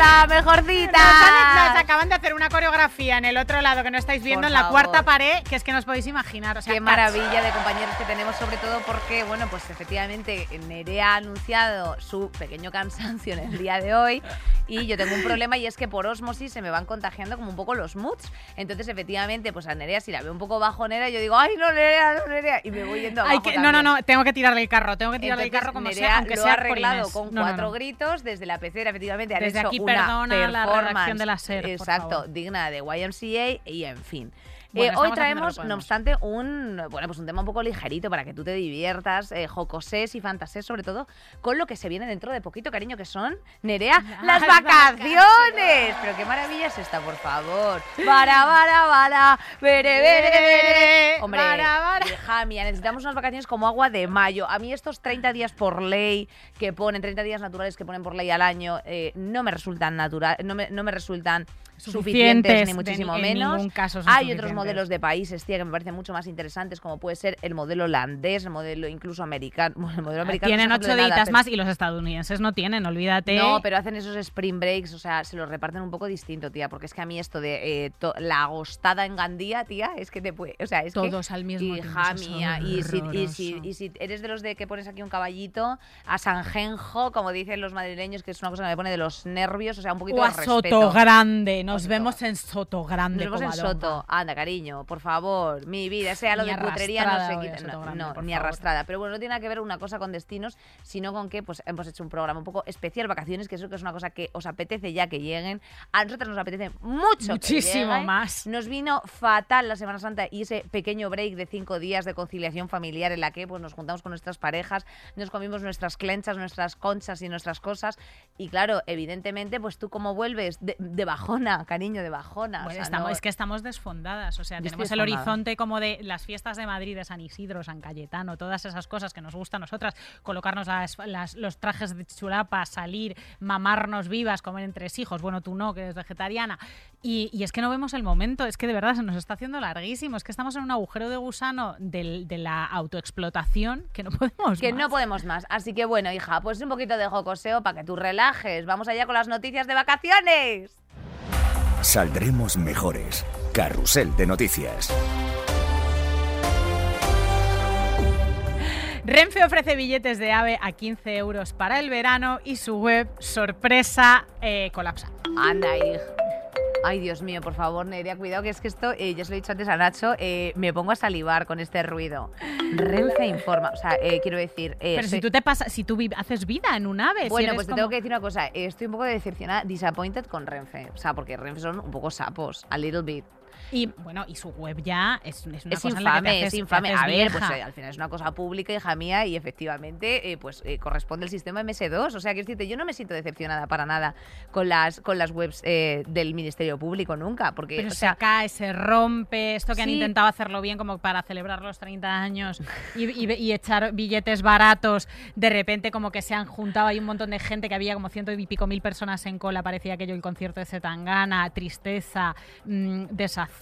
¡Hola, mejorcita! Nos, han- nos acaban de hacer una coreografía en el otro lado que no estáis viendo, Por en la favor. cuarta pared, que es que no os podéis imaginar. O sea, Qué maravilla de compañeros que tenemos, sobre todo porque, bueno, pues efectivamente Nerea ha anunciado su pequeño cansancio en el día de hoy y yo tengo un problema y es que por osmosis se me van contagiando como un poco los moods. Entonces, efectivamente, pues a Nerea si la veo un poco bajonera, yo digo, ¡ay, no, Nerea, no, Nerea! Y me voy yendo Hay abajo que, no, no, no, tengo que tirarle el carro, tengo que tirarle el Entonces, carro como Nerea sea, aunque lo sea ha arreglado con No, no, cuatro no. gritos desde la pecera, efectivamente. Han Desde hecho aquí, una perdona la redacción performance, de la SER, por Exacto, favor. digna de YMCA y en fin. Bueno, Eh, hoy traemos, no obstante, un bueno pues un tema un poco ligerito para que tú te diviertas, eh, jocosés y fantasés, sobre todo con lo que se viene dentro de poquito, cariño, que son, Nerea, las Las vacaciones. Pero qué maravilla es esta, por favor. Para, para, para, vere, vere, vere. Hombre, Para, para. hija mía, necesitamos unas vacaciones como agua de mayo. A mí estos 30 días por ley que ponen, 30 días naturales que ponen por ley al año, eh, no me resultan natural, no me, no me resultan suficientes, Suficientes, ni muchísimo en menos. caso Hay otros modelos de países, tía, que me parecen mucho más interesantes, como puede ser el modelo holandés, el modelo incluso americano. El modelo americano Tienen no ocho deditas pero- más y los estadounidenses no tienen, olvídate. No, pero hacen esos spring breaks, o sea, se los reparten un poco distinto, tía, porque es que a mí esto de eh, la agostada en Gandía, tía, es que te puede, o sea, es que Todos al mismo tiempo, hija mía, y si, y, si, horroroso. y si eres de los de que pones aquí un caballito a Sanjenjo, como dicen los madrileños, que es una cosa que me pone de los nervios, o sea, un poquito o de a respeto. Soto Grande, nos vemos en Soto Grande. Nos vemos en. Soto. Anda, cariño, por favor. Mi vida, sea lo Ni de cutrería, no se quita. No, Grande, no, ni favor. arrastrada. Pero bueno, no tiene nada que ver una cosa con destinos, sino con que pues hemos hecho un programa un poco especial, vacaciones, que eso que es una cosa que os apetece ya que lleguen. A nosotros nos apetece mucho. que Muchísimo lleguen. más. Nos vino fatal la Semana Santa y ese pequeño break de cinco días de conciliación familiar en la que pues, nos juntamos con nuestras parejas, nos comimos nuestras clenchas, nuestras conchas y nuestras cosas. Y claro, evidentemente, pues tú como vuelves de, de bajona, cariño, de bajona. o Bueno, sea, estamos, no- es que estamos desfondadas, o sea, Yo tenemos el horizonte como de las fiestas de Madrid, de San Isidro, San Cayetano, todas esas cosas que nos gustan a nosotras, colocarnos las- las- los trajes de chulapa, salir, mamarnos vivas, comer entre hijos, bueno, tú no, que eres vegetariana, y, y es que no vemos el momento, es que de verdad se nos está haciendo larguísimo, es que estamos en un agujero de gusano del- de la autoexplotación que no podemos Que más. no podemos más. Así que bueno, hija, pues un poquito de jocoseo para que tú relajes. Vamos allá con las noticias de vacaciones. Saldremos mejores. Carrusel de noticias. Renfe ofrece billetes de AVE a 15 euros para el verano y su web, sorpresa, eh, colapsa. Anda, hija. Ay, Dios mío, por favor, Nerea, cuidado, que es que esto, eh, ya se lo he dicho antes a Nacho, eh, me pongo a salivar con este ruido. Renfe informa, o sea, eh, quiero decir... Pero soy- si tú te pasas, si tú haces vida en un ave, Bueno, pues te como- tengo que decir una cosa, estoy un poco decepcionada, disappointed con Renfe. O sea, porque Renfe son un poco sapos, a little bit. Y bueno, y su web ya es, es una es cosa en la que te infame, haces- es te infame. haces A ver, pues vieja. eh, al final es una cosa pública, hija mía, y efectivamente, eh, pues eh, corresponde el sistema MS2. O sea, quiero decirte, yo no me siento decepcionada para nada con las, con las webs eh, del Ministerio Público nunca, porque, Pero o se sea, cae, se rompe, esto que han intentado hacerlo bien como para celebrar los 30 años y, y- y echar billetes baratos, de repente como que se han juntado, hay un montón de gente que había como ciento y pico mil personas en cola, parecía aquello el concierto de Zetangana, tristeza, mm, desazón,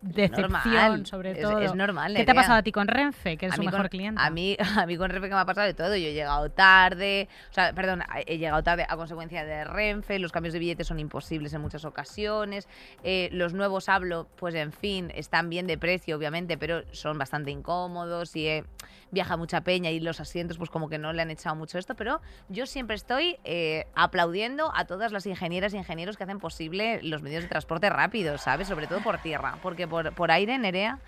decepción normal, sobre es- todo. es normal, ¿Qué te ha Nerea. pasado a ti con Renfe, que eres su mejor con, cliente? A mí, a mí con Renfe que me ha pasado de todo. Yo he llegado tarde, o sea, perdón, he llegado tarde a consecuencia de Renfe, los cambios de billetes son imposibles en muchas ocasiones, eh, los nuevos hablo, pues en fin, están bien de precio, obviamente, pero son bastante incómodos y eh, viaja mucha peña y los asientos pues como que no le han echado mucho esto, pero yo siempre estoy eh, aplaudiendo a todas las ingenieras y ingenieros que hacen posible los medios de transporte rápidos, ¿sabes? Sobre todo por tierra, porque por, por aire, Nerea,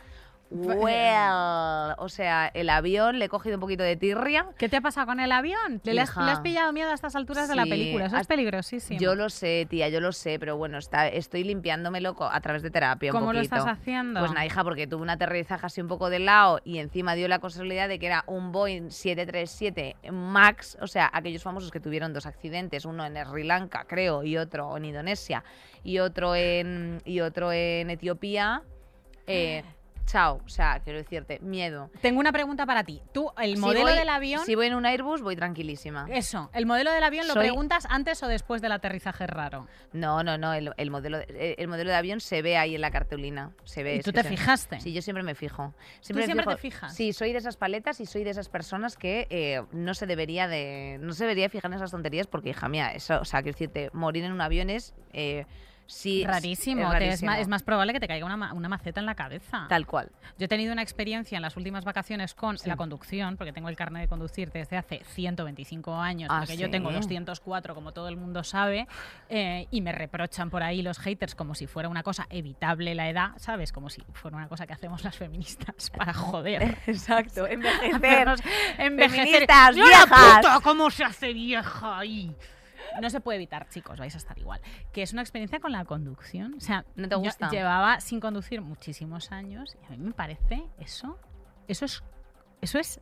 well, o sea, el avión le he cogido un poquito de tirria. ¿Qué te ha pasado con el avión? ¿Le has, Hija. le has pillado miedo a estas alturas de la película? Eso es peligrosísimo. Yo lo sé, tía, yo lo sé, pero bueno, está, estoy limpiándomelo a través de terapia un ¿Cómo lo estás haciendo? Pues nada, hija, porque tuve un aterrizaje así un poco de lado y encima dio la casualidad de que era un Boeing 737 MAX, o sea, aquellos famosos que tuvieron dos accidentes, uno en Sri Lanka, creo, y otro en Indonesia, y otro en, y otro en Etiopía. Eh, chao. O sea, quiero decirte, miedo. Tengo una pregunta para ti. Tú, el Si modelo voy- del avión. Si voy en un Airbus, voy tranquilísima. Eso, el modelo del avión lo preguntas antes o después del aterrizaje raro. No, no, no. El, el modelo, de- el modelo de avión se ve ahí en la cartulina. Se ve. ¿Y tú te se- fijaste? Sí, yo siempre me fijo. ¿Tú me siempre fijo- te fijas? Sí, soy de esas paletas y soy de esas personas que eh, no se debería de no se debería fijar en esas tonterías porque, hija mía, eso, o sea, quiero decirte, morir en un avión es eh, sí, Rarísimo, es te- es, rarísimo. ma- es más probable que te caiga una, una maceta en la cabeza. tal cual. Yo he tenido una experiencia en las últimas vacaciones con Sí. la conducción, porque tengo el carnet de conducir desde hace 125 años, Ah, porque yo ¿sí? tengo 204, como todo el mundo sabe, eh, y me reprochan por ahí los haters como si fuera una cosa evitable la edad, ¿sabes? Como si fuera una cosa que hacemos las feministas para joder. Exacto, envejecer. Hacernos envejecer. Feministas, ¡Y la viejas! puta! ¿Cómo se hace vieja ahí? No se puede evitar, chicos, vais a estar igual. Que es una experiencia con la conducción. O sea, ¿No te yo gusta? llevaba sin conducir muchísimos años y a mí me parece eso, eso es, eso es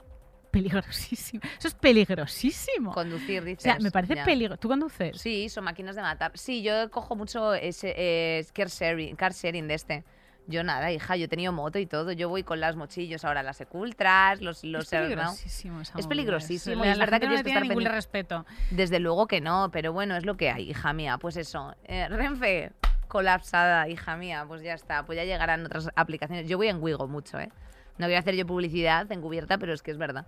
peligrosísimo. Eso es peligrosísimo. Conducir, o dices. sea, me parece. ¿Tú conduces? Sí, son máquinas de matar. Sí, yo cojo mucho ese eh, car, sharing, car sharing de este. Yo nada, hija, yo he tenido moto y todo. Yo voy con las mochillos ahora, las Ecultras, los... los es peligrosísimo. Es movida. peligrosísimo, La- es verdad gente que no tienes que estar ningún pendiente. respeto. Desde luego que no, pero bueno, es lo que hay, hija mía. Pues eso, eh, Renfe colapsada, hija mía, pues ya está. Pues ya llegarán otras aplicaciones. Yo voy en Wigo mucho, ¿eh? No voy a hacer yo publicidad encubierta, pero es que es verdad.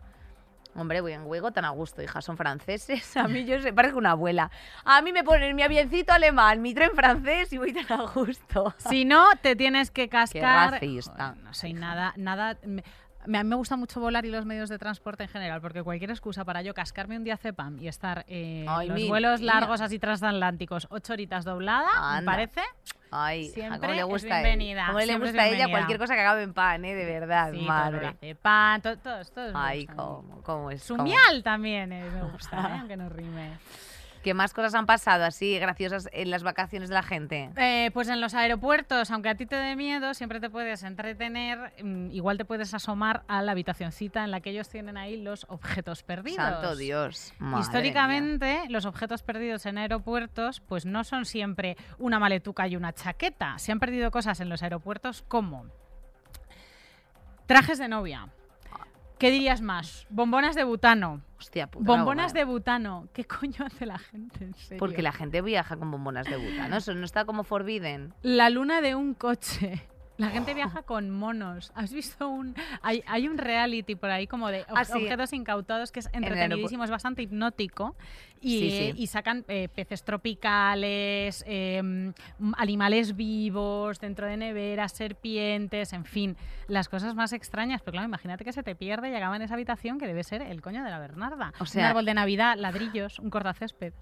Hombre, voy en Wigo tan a gusto, hija. Son franceses. A mí yo se parezco una abuela. A mí me ponen mi avioncito alemán, mi tren francés y voy tan a gusto. Si no, te tienes que cascar. racista. Joder, no soy nada, nada. A mí me gusta mucho volar y los medios de transporte en general, porque cualquier excusa para yo cascarme un día cepam y estar eh, Ay, los vuelos largos así transatlánticos, ocho horitas doblada, me parece. Ay, Siempre le es gusta a bienvenida, ella. Cómo le es gusta a ella cualquier cosa que acabe en pan, ¿eh? De verdad, Sí, todo madre. lo de pan, todo, todo, todo Ay, cómo, cómo es. cómo- Sumial también eh, me gusta, ¿eh? aunque no rime. ¿Qué más cosas han pasado así graciosas en las vacaciones de la gente? Eh, pues en los aeropuertos, aunque a ti te dé miedo, siempre te puedes entretener, mm, igual te puedes asomar a la habitacioncita en la que ellos tienen ahí los objetos perdidos. Santo Dios. madre mía. Históricamente, los objetos perdidos en aeropuertos pues no son siempre una maletuca y una chaqueta. Se han perdido cosas en los aeropuertos como trajes de novia. ¿Qué dirías más? Bombonas de butano. Hostia puta. Bombonas de butano. ¿Qué coño hace la gente? En serio? Porque la gente viaja con bombonas de butano. Eso no está como forbidden. La luna de un coche. La gente viaja con monos. ¿Has visto un.? Hay, hay un reality por ahí como de Ah, sí. objetos incautados que es entretenidísimo, es bastante hipnótico. Y, Sí, sí. eh, y sacan eh, peces tropicales, eh, mm, animales vivos dentro de neveras, serpientes, en fin, las cosas más extrañas. Pero claro, imagínate que se te pierde y acaba en esa habitación que debe ser el coño de la Bernarda. O un sea- árbol de Navidad, ladrillos, un cortacésped.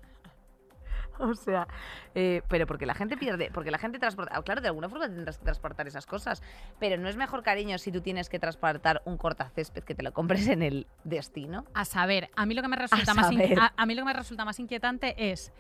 O sea, eh, pero porque la gente pierde, porque la gente transporta, claro, de alguna forma tendrás que transportar esas cosas, pero no es mejor cariño si tú tienes que transportar un cortacésped que te lo compres en el destino. A saber, a mí lo que me resulta, más, in- a, a mí lo que me resulta más inquietante es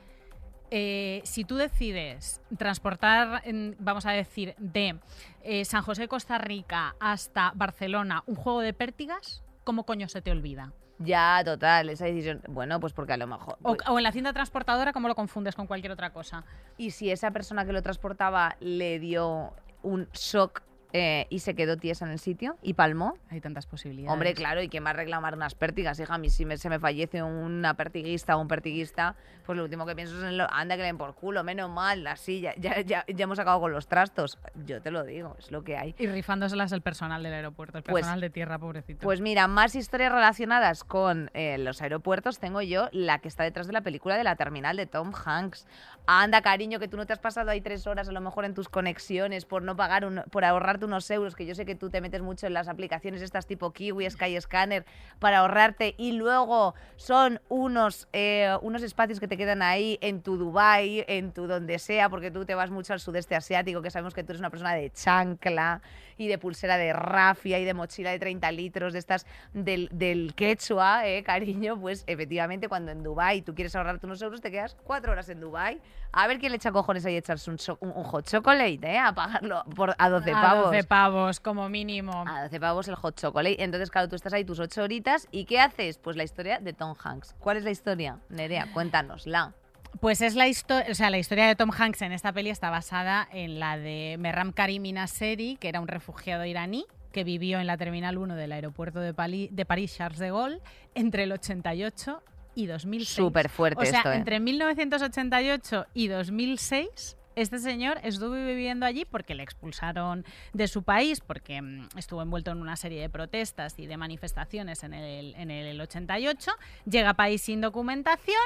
eh, si tú decides transportar, vamos a decir, de eh, San José, Costa Rica hasta Barcelona un juego de pértigas, ¿cómo coño se te olvida? Ya, total, esa decisión. Bueno, pues porque a lo mejor. O, pues- o en la cinta transportadora, ¿cómo lo confundes con cualquier otra cosa? y si esa persona que lo transportaba le dio un shock eh, y se quedó tiesa en el sitio y palmó. Hay tantas posibilidades. Hombre, claro, y quién va a reclamar unas pértigas, hija. A mí si me- se me fallece una pertiguista o un pertiguista, pues lo último que pienso es en lo, anda que le den por culo, menos mal, así, ya, ya, ya, ya hemos acabado con los trastos. Yo te lo digo, es lo que hay. Y rifándoselas el personal del aeropuerto, el Pues- personal de tierra, pobrecito. Pues mira, más historias relacionadas con eh, los aeropuertos tengo yo, la que está detrás de la película de la terminal de Tom Hanks. Anda, cariño, que tú no te has pasado ahí tres horas a lo mejor en tus conexiones por no pagar, un- por ahorrarte unos euros, que yo sé que tú te metes mucho en las aplicaciones estas tipo Kiwi, Skyscanner, para ahorrarte y luego son unos, eh, unos espacios que te quedan ahí en tu Dubai, en tu donde sea, porque tú te vas mucho al sudeste asiático, que sabemos que tú eres una persona de chancla y de pulsera de rafia y de mochila de 30 litros de estas del, del quechua, eh, cariño, pues efectivamente cuando en Dubai tú quieres ahorrarte unos euros te quedas cuatro horas en Dubai a ver quién le echa cojones ahí echarse un, cho- un, un hot chocolate, eh, a pagarlo por, a 12 a pavos. 12 pavos, como mínimo. A 12 pavos el hot chocolate. Entonces, claro, tú estás ahí tus ocho horitas y ¿qué haces? Pues la historia de Tom Hanks. ¿Cuál es la historia? Nerea, cuéntanosla. Pues es la historia, o sea, la historia de Tom Hanks en esta peli está basada en la de Merram Karim Nasseri, que era un refugiado iraní que vivió en la Terminal 1 del aeropuerto de, Pali- de París Charles de Gaulle entre el 88 y 2006. Súper fuerte O sea, esto, ¿eh? entre 1988 y 2006 este señor estuvo viviendo allí porque le expulsaron de su país, porque mm, estuvo envuelto en una serie de protestas y de manifestaciones en el, en el 88. Llega a país sin documentación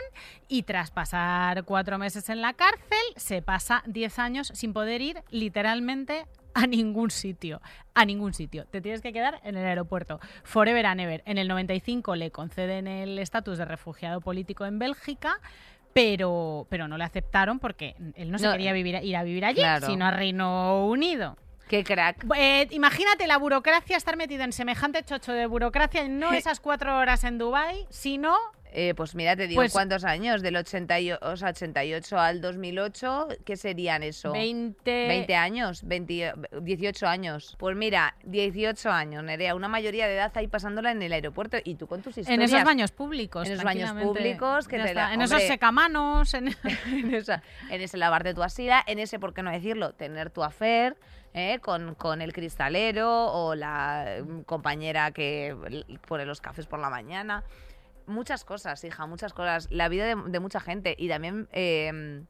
y tras pasar cuatro meses en la cárcel, se pasa 10 años sin poder ir literalmente a ningún sitio, a ningún sitio. Te tienes que quedar en el aeropuerto. Forever and ever. En el 95 le conceden el estatus de refugiado político en Bélgica, pero, pero no le aceptaron porque él no se No, quería vivir, ir a vivir allí, claro. sino a Reino Unido. Qué crack. Eh, imagínate la burocracia, estar metido en semejante chocho de burocracia, no esas cuatro horas en Dubai, sino Eh, pues mira, te digo Pues- cuántos años, del 88, o sea, 88 al 2008, ¿qué serían eso? 20... 20 años, 20, 18 años. Pues mira, 18 años, Nerea, una mayoría de edad ahí pasándola en el aeropuerto y tú con tus historias. En esos baños públicos. En esos baños públicos que te la- En esos secamanos. En... en, esa- en ese lavarte tu asila, en ese, ¿por qué no decirlo? Tener tu afer ¿eh? con, con el cristalero o la mm, compañera que pone los cafés por la mañana. Muchas cosas, hija, muchas cosas. La vida de, mucha gente. Y también, eh,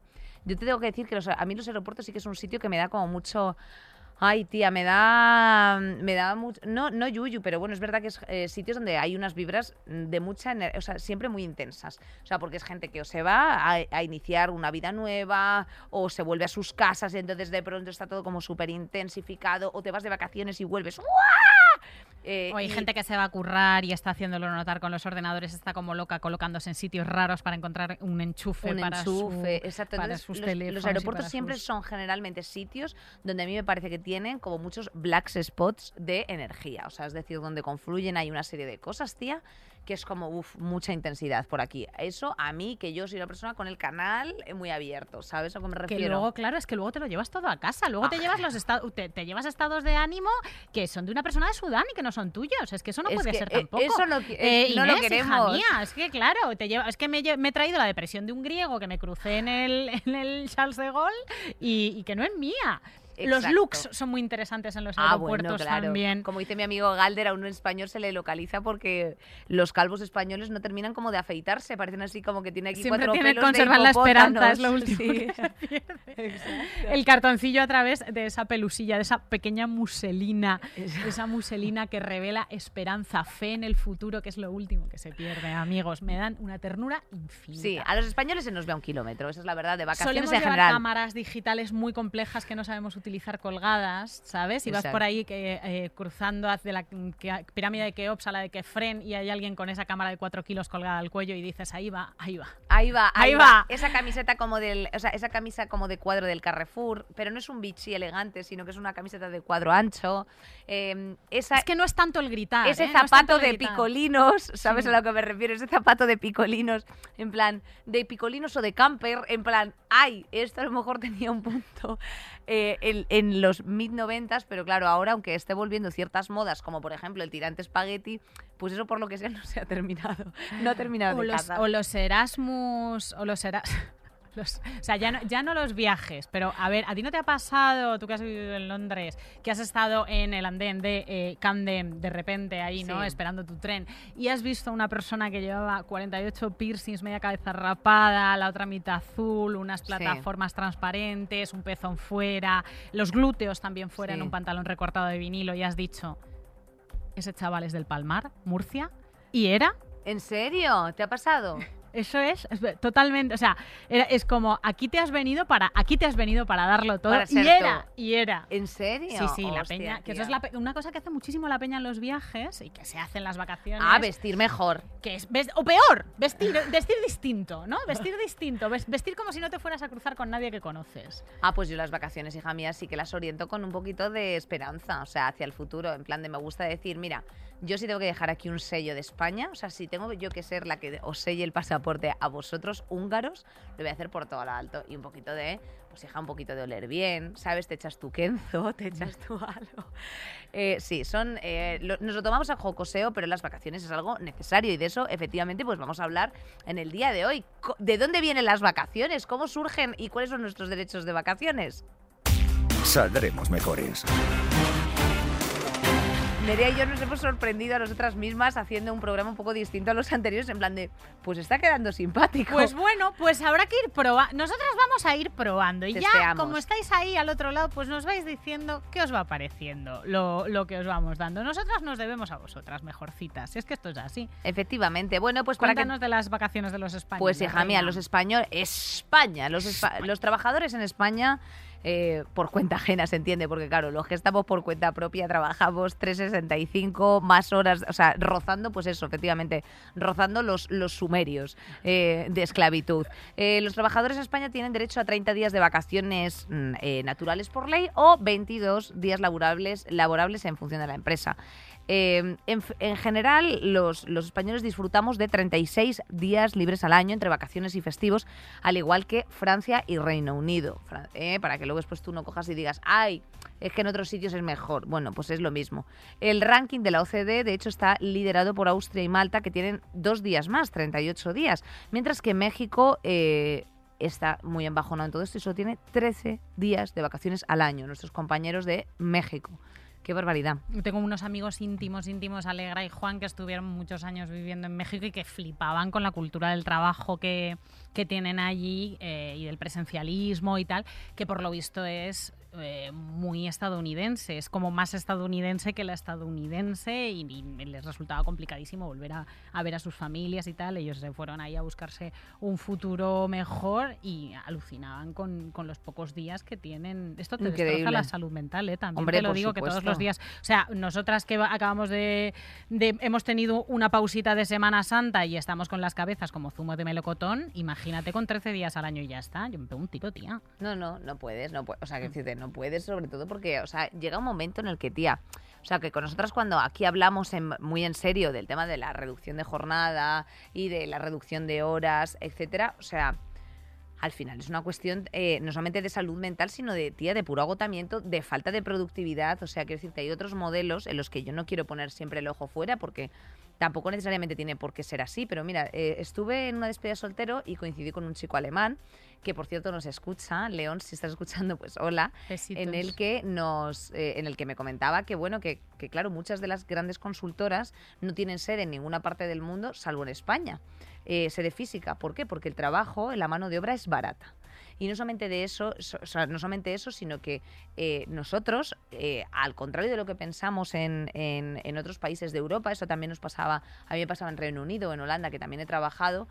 yo te tengo que decir que los- a mí los aeropuertos sí que es un sitio que me da como mucho... Ay, tía, me da. Me da mucho. No, no yuyu, pero bueno, es verdad que es eh, sitios donde hay unas vibras de mucha energía, o sea, siempre muy intensas. O sea, porque es gente que o se va a, iniciar una vida nueva, o se vuelve a sus casas y entonces de pronto está todo como súper intensificado, o te vas de vacaciones y vuelves. Eh, O hay y- gente que se va a currar y está haciéndolo notar con los ordenadores, está como loca colocándose en sitios raros para encontrar un enchufe un para enchufe, su- exacto. para Entonces, sus los- teléfonos los, aeropuertos siempre sus- son generalmente sitios donde a mí me parece que tienen como muchos black spots de energía. O sea, es decir, donde confluyen hay una serie de cosas, tía, que es como, uff, mucha intensidad por aquí. Eso a mí, que yo soy una persona con el canal muy abierto, ¿sabes a qué me Que refiero? luego, claro, es que luego te lo llevas todo a casa. Luego te Ah. llevas los estados, te, te llevas estados de ánimo que son de una persona de Sudán y que no son tuyos. Es que eso no Es puede que, ser eh, tampoco. eso que- Eh, no lo hija queremos. mía, es que claro, te lleva, es que me, me he traído la depresión de un griego que me crucé en el, en el Charles de Gaulle y, y que no es mía. Los Exacto. looks son muy interesantes en los Ah, aeropuertos bueno, claro. también. Como dice mi amigo Galder, a un español se le localiza porque los calvos españoles no terminan como de afeitarse, parecen así como que tiene aquí Siempre cuatro tiene, pelos de la esperanza, es lo último Sí. que se pierde. El cartoncillo a través de esa pelusilla, de esa pequeña muselina, de esa muselina que revela esperanza, fe en el futuro, que es lo último que se pierde, amigos. Me dan una ternura infinita. Sí, a los españoles se nos ve a un kilómetro, esa es la verdad, de vacaciones Solemos en llevar general. cámaras digitales muy complejas que no sabemos utilizar colgadas, ¿sabes? Y vas Exacto. por ahí que, eh, cruzando hacia la que- pirámide de Keops a la de Kefren y hay alguien con esa cámara de 4 kilos colgada al cuello y dices, ahí va, ahí va. Ahí va, ahí, Ahí va. va. Esa camiseta como del, o sea, esa camisa como de cuadro del Carrefour, pero no es un bichi elegante, sino que es una camiseta de cuadro ancho. Eh, esa, Es que no es tanto el gritar. ese ¿eh? No es tanto zapato de picolinos, ¿sabes Sí. a lo que me refiero? Ese zapato de picolinos, en plan, de picolinos o de camper, en plan, ay, esto a lo mejor tenía un punto eh, en, en los mid noventas, pero claro, ahora aunque esté volviendo ciertas modas, como por ejemplo el tirante espagueti, pues eso por lo que sea no se ha terminado, no ha terminado O de los, cazar. o los Erasmus, o los Erasmus... o sea, ya no, ya no los viajes, pero a ver, ¿a ti no te ha pasado, tú que has vivido en Londres, que has estado en el andén de eh, Camden de repente ahí, ¿no? Sí. Esperando tu tren, y has visto una persona que llevaba 48 piercings, media cabeza rapada, la otra mitad azul, unas plataformas transparentes, un pezón fuera, los glúteos también fuera en un pantalón recortado de vinilo, y has dicho, ese chaval es del Palmar, Murcia, y era ¿En serio? ¿Te ha pasado? Eso es, totalmente, o sea, era- es como aquí te has venido para, aquí te has venido para darlo todo Para y era, y era. ¿En serio? Sí, sí, la peña, que eso es la una cosa que hace muchísimo la peña en los viajes y que se hace en las vacaciones. Ah, vestir mejor. que es ves- o peor, vestir, vestir distinto, ¿no? Vestir distinto, ves- vestir como si no te fueras a cruzar con nadie que conoces. Ah, pues yo las vacaciones, hija mía, sí que las oriento con un poquito de esperanza, o sea, hacia el futuro, en plan de me gusta decir, mira, yo sí tengo que dejar aquí un sello de España, o sea, si tengo yo que ser la que os selle el pasaporte a vosotros húngaros, lo voy a hacer por todo lo alto y un poquito de, pues hija, un poquito de oler bien, ¿sabes? Te echas tu kenzo, te echas tu algo. Eh, sí, son, eh, lo- nos lo tomamos a jocoseo, pero las vacaciones es algo necesario y de eso, efectivamente, pues vamos a hablar en el día de hoy. ¿De dónde vienen las vacaciones? ¿Cómo surgen y cuáles son nuestros derechos de vacaciones? Saldremos mejores. Nerea y yo nos hemos sorprendido a nosotras mismas haciendo un programa un poco distinto a los anteriores, en plan de, pues está quedando simpático. Pues bueno, pues habrá que ir probando. Nosotras vamos a ir probando. Y ya, como estáis ahí al otro lado, pues nos vais diciendo qué os va pareciendo lo, lo que os vamos dando. Nosotras nos debemos a vosotras, mejorcitas. Si es que esto es así. Efectivamente. Bueno, pues para que Cuéntanos de las vacaciones de los españoles. Pues hija mía, los españoles, España, los, espa- los trabajadores en España, eh, por cuenta ajena se entiende, porque claro, los que estamos por cuenta propia trabajamos 365 más horas, o sea, rozando, pues eso, efectivamente, rozando los, los sumerios eh, de esclavitud. Eh, los trabajadores en España tienen derecho a 30 días de vacaciones mm, eh, naturales por ley o 22 días laborables, laborables en función de la empresa. Eh, en, general, los, españoles disfrutamos de 36 días libres al año entre vacaciones y festivos, al igual que Francia y Reino Unido. Eh, para que luego después tú no cojas y digas, ay, es que en otros sitios es mejor. Bueno, pues es lo mismo. El ranking de la OCDE, de hecho, está liderado por Austria y Malta, que tienen dos días más, 38 días, mientras que México... eh, Está muy embajonado en todo esto y solo tiene 13 días de vacaciones al año, nuestros compañeros de México. Qué barbaridad. Tengo unos amigos íntimos, íntimos, Alegra y Juan, que estuvieron muchos años viviendo en México y que flipaban con la cultura del trabajo que, que tienen allí eh, y del presencialismo y tal, que por lo visto es eh, muy estadounidense, es como más estadounidense que la estadounidense y, y les resultaba complicadísimo volver a, a ver a sus familias y tal. Ellos se fueron ahí a buscarse un futuro mejor y alucinaban con, con los pocos días que tienen. Esto te destroza Increíble. la salud mental, ¿eh? También Hombre, te lo digo que todos los días o sea, nosotras que acabamos de, de- Hemos tenido una pausita de Semana Santa y estamos con las cabezas como zumo de melocotón, imagínate con 13 días al año y ya está. Yo me pego un tiro, tía. No, no, no puedes, no puedes. O sea, que decirte, no puedes, sobre todo porque, o sea, llega un momento en el que, tía, o sea, que con nosotras cuando aquí hablamos en- muy en serio del tema de la reducción de jornada y de la reducción de horas, etcétera, o sea, al final es una cuestión eh, no solamente de salud mental, sino de, tía, de puro agotamiento, de falta de productividad. O sea, quiero decirte, hay otros modelos en los que yo no quiero poner siempre el ojo fuera porque tampoco necesariamente tiene por qué ser así. Pero mira, eh, estuve en una despedida de soltero y coincidí con un chico alemán que por cierto nos escucha, León, si estás escuchando, pues hola, Besitos. en el que nos, eh, en el que me comentaba que bueno, que, que claro, muchas de las grandes consultoras no tienen sede en ninguna parte del mundo, salvo en España, eh, sede física. ¿Por qué? Porque el trabajo, la mano de obra es barata. Y no solamente de eso, so- o sea, no solamente eso, sino que eh, nosotros, eh, al contrario de lo que pensamos en, en- en otros países de Europa, eso también nos pasaba, a mí me pasaba en Reino Unido, en Holanda, que también he trabajado,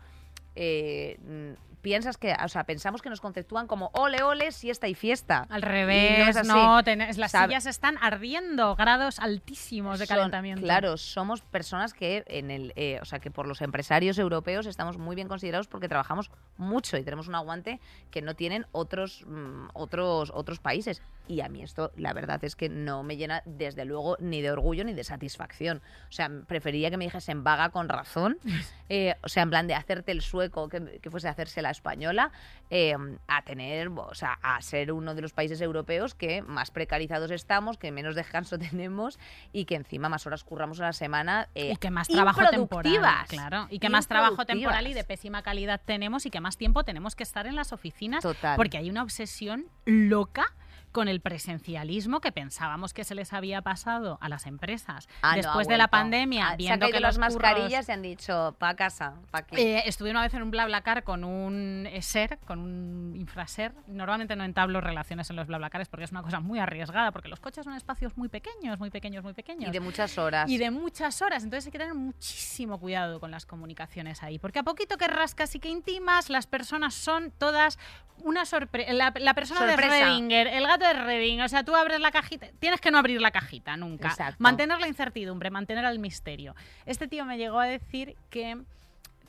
eh, mm, piensas que, o sea, pensamos que nos conceptúan como ole, ole, siesta y fiesta. Al Y no revés, no, tenés- las Sab- sillas están ardiendo, grados altísimos de Son- calentamiento. claro, somos personas que en el, eh, o sea, que por los empresarios europeos estamos muy bien considerados porque trabajamos mucho y tenemos un aguante que no tienen otros, mm, otros, otros países. Y a mí esto, la verdad es que no me llena, desde luego, ni de orgullo ni de satisfacción. O sea, preferiría que me dijesen vaga con razón, eh, o sea, en plan de hacerte el sueco, que, que fuese a hacerse la española, eh, a tener, o sea, a ser uno de los países europeos que más precarizados estamos, que menos descanso tenemos y que encima más horas curramos a la semana. eh, y que más trabajo temporal, claro, y que más trabajo temporal y de pésima calidad tenemos y que más tiempo tenemos que estar en las oficinas Total. porque hay una obsesión loca con el presencialismo que pensábamos que se les había pasado a las empresas Ah, no, después de la pandemia, Ah, se viendo caído que las mascarillas y han dicho, pa' casa, pa' aquí. Eh, estuve una vez en un BlaBlaCar con un eh, SER, con un infraser. Normalmente no entablo relaciones en los BlaBlaCares porque es una cosa muy arriesgada, porque los coches son espacios muy pequeños, muy pequeños, muy pequeños. y de muchas horas. Y de muchas horas, entonces hay que tener muchísimo cuidado con las comunicaciones ahí, porque a poquito que rascas y que intimas, las personas son todas una sorpresa. La, la persona Sorpresa. de Redinger, el gato de Reding, o sea, tú abres la cajita, tienes que no abrir la cajita nunca. Exacto. Mantener la incertidumbre, mantener el misterio. Este tío me llegó a decir que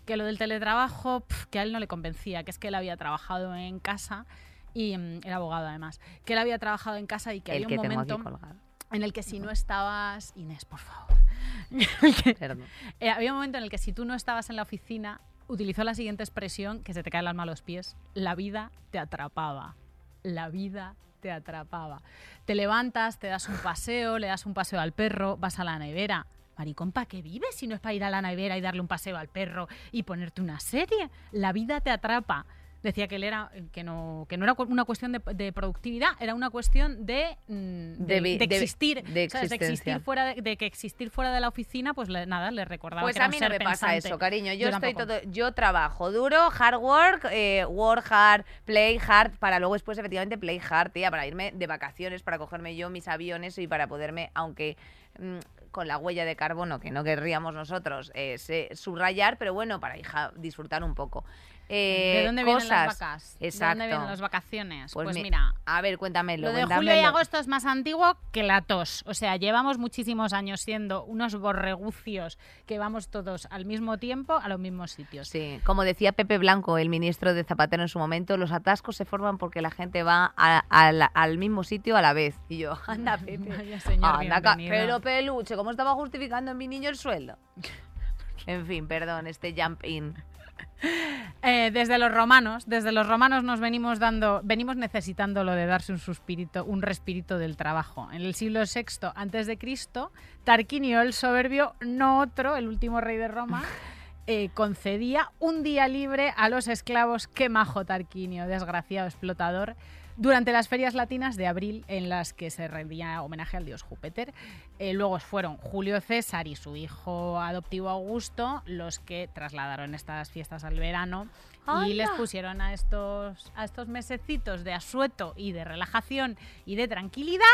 que lo del teletrabajo, pf, que a él no le convencía, que es que él había trabajado en casa y mm, era abogado además, que él había trabajado en casa y que el había que un momento en el que si no estabas, Inés, por favor, eh, había un momento en el que si tú no estabas en la oficina, utilizó la siguiente expresión, que se te cae el alma a los pies, la vida te atrapaba, la vida te atrapaba. Te levantas, te das un paseo, le das un paseo al perro, vas a la nevera. Maricón, ¿para qué vives si no es para ir a la nevera y darle un paseo al perro y ponerte una serie? La vida te atrapa. Decía que él era que no que no era una cuestión de, de productividad era una cuestión de mm, de, De de existir de ¿sabes? de existencia. existir fuera de, que existir fuera de la oficina pues le- nada le recordaba Pues que a mí no me pasa pensante. eso, cariño. Yo, estoy todo, yo trabajo duro, hard work, eh, work hard, play hard, para luego después efectivamente play hard, tía, para irme de vacaciones, para cogerme yo mis aviones y para poderme, aunque mm, con la huella de carbono que no querríamos nosotros eh, subrayar, pero bueno, para hija, disfrutar un poco. Eh, ¿De dónde cosas. vienen las vacas? Exacto. ¿De dónde vienen las vacaciones? Pues Pues, mi- mira, A ver, cuéntamelo. Lo de julio y agosto es más antiguo que la tos. O sea, llevamos muchísimos años siendo unos borregucios que vamos todos al mismo tiempo a los mismos sitios. Sí, como decía Pepe Blanco, el ministro de Zapatero en su momento, los atascos se forman porque la gente va a- a la- al mismo sitio a la vez. Y yo, anda, Pepe. Vaya señor, anda, pero peluche, ¿cómo estaba justificando en mi niño el sueldo? En fin, perdón, este jump in. Eh, desde los romanos, desde los romanos nos venimos dando, venimos necesitando lo de darse un suspirito, un respirito del trabajo. En el siglo VI antes de Cristo, Tarquinio el soberbio, no otro, el último rey de Roma, eh, concedía un día libre a los esclavos. Qué majo Tarquinio, desgraciado explotador. Durante las ferias latinas de abril, en las que se rendía homenaje al dios Júpiter, Eh, luego fueron Julio César y su hijo adoptivo Augusto los que trasladaron estas fiestas al verano y les pusieron a estos, a estos mesecitos de asueto y de relajación y de tranquilidad,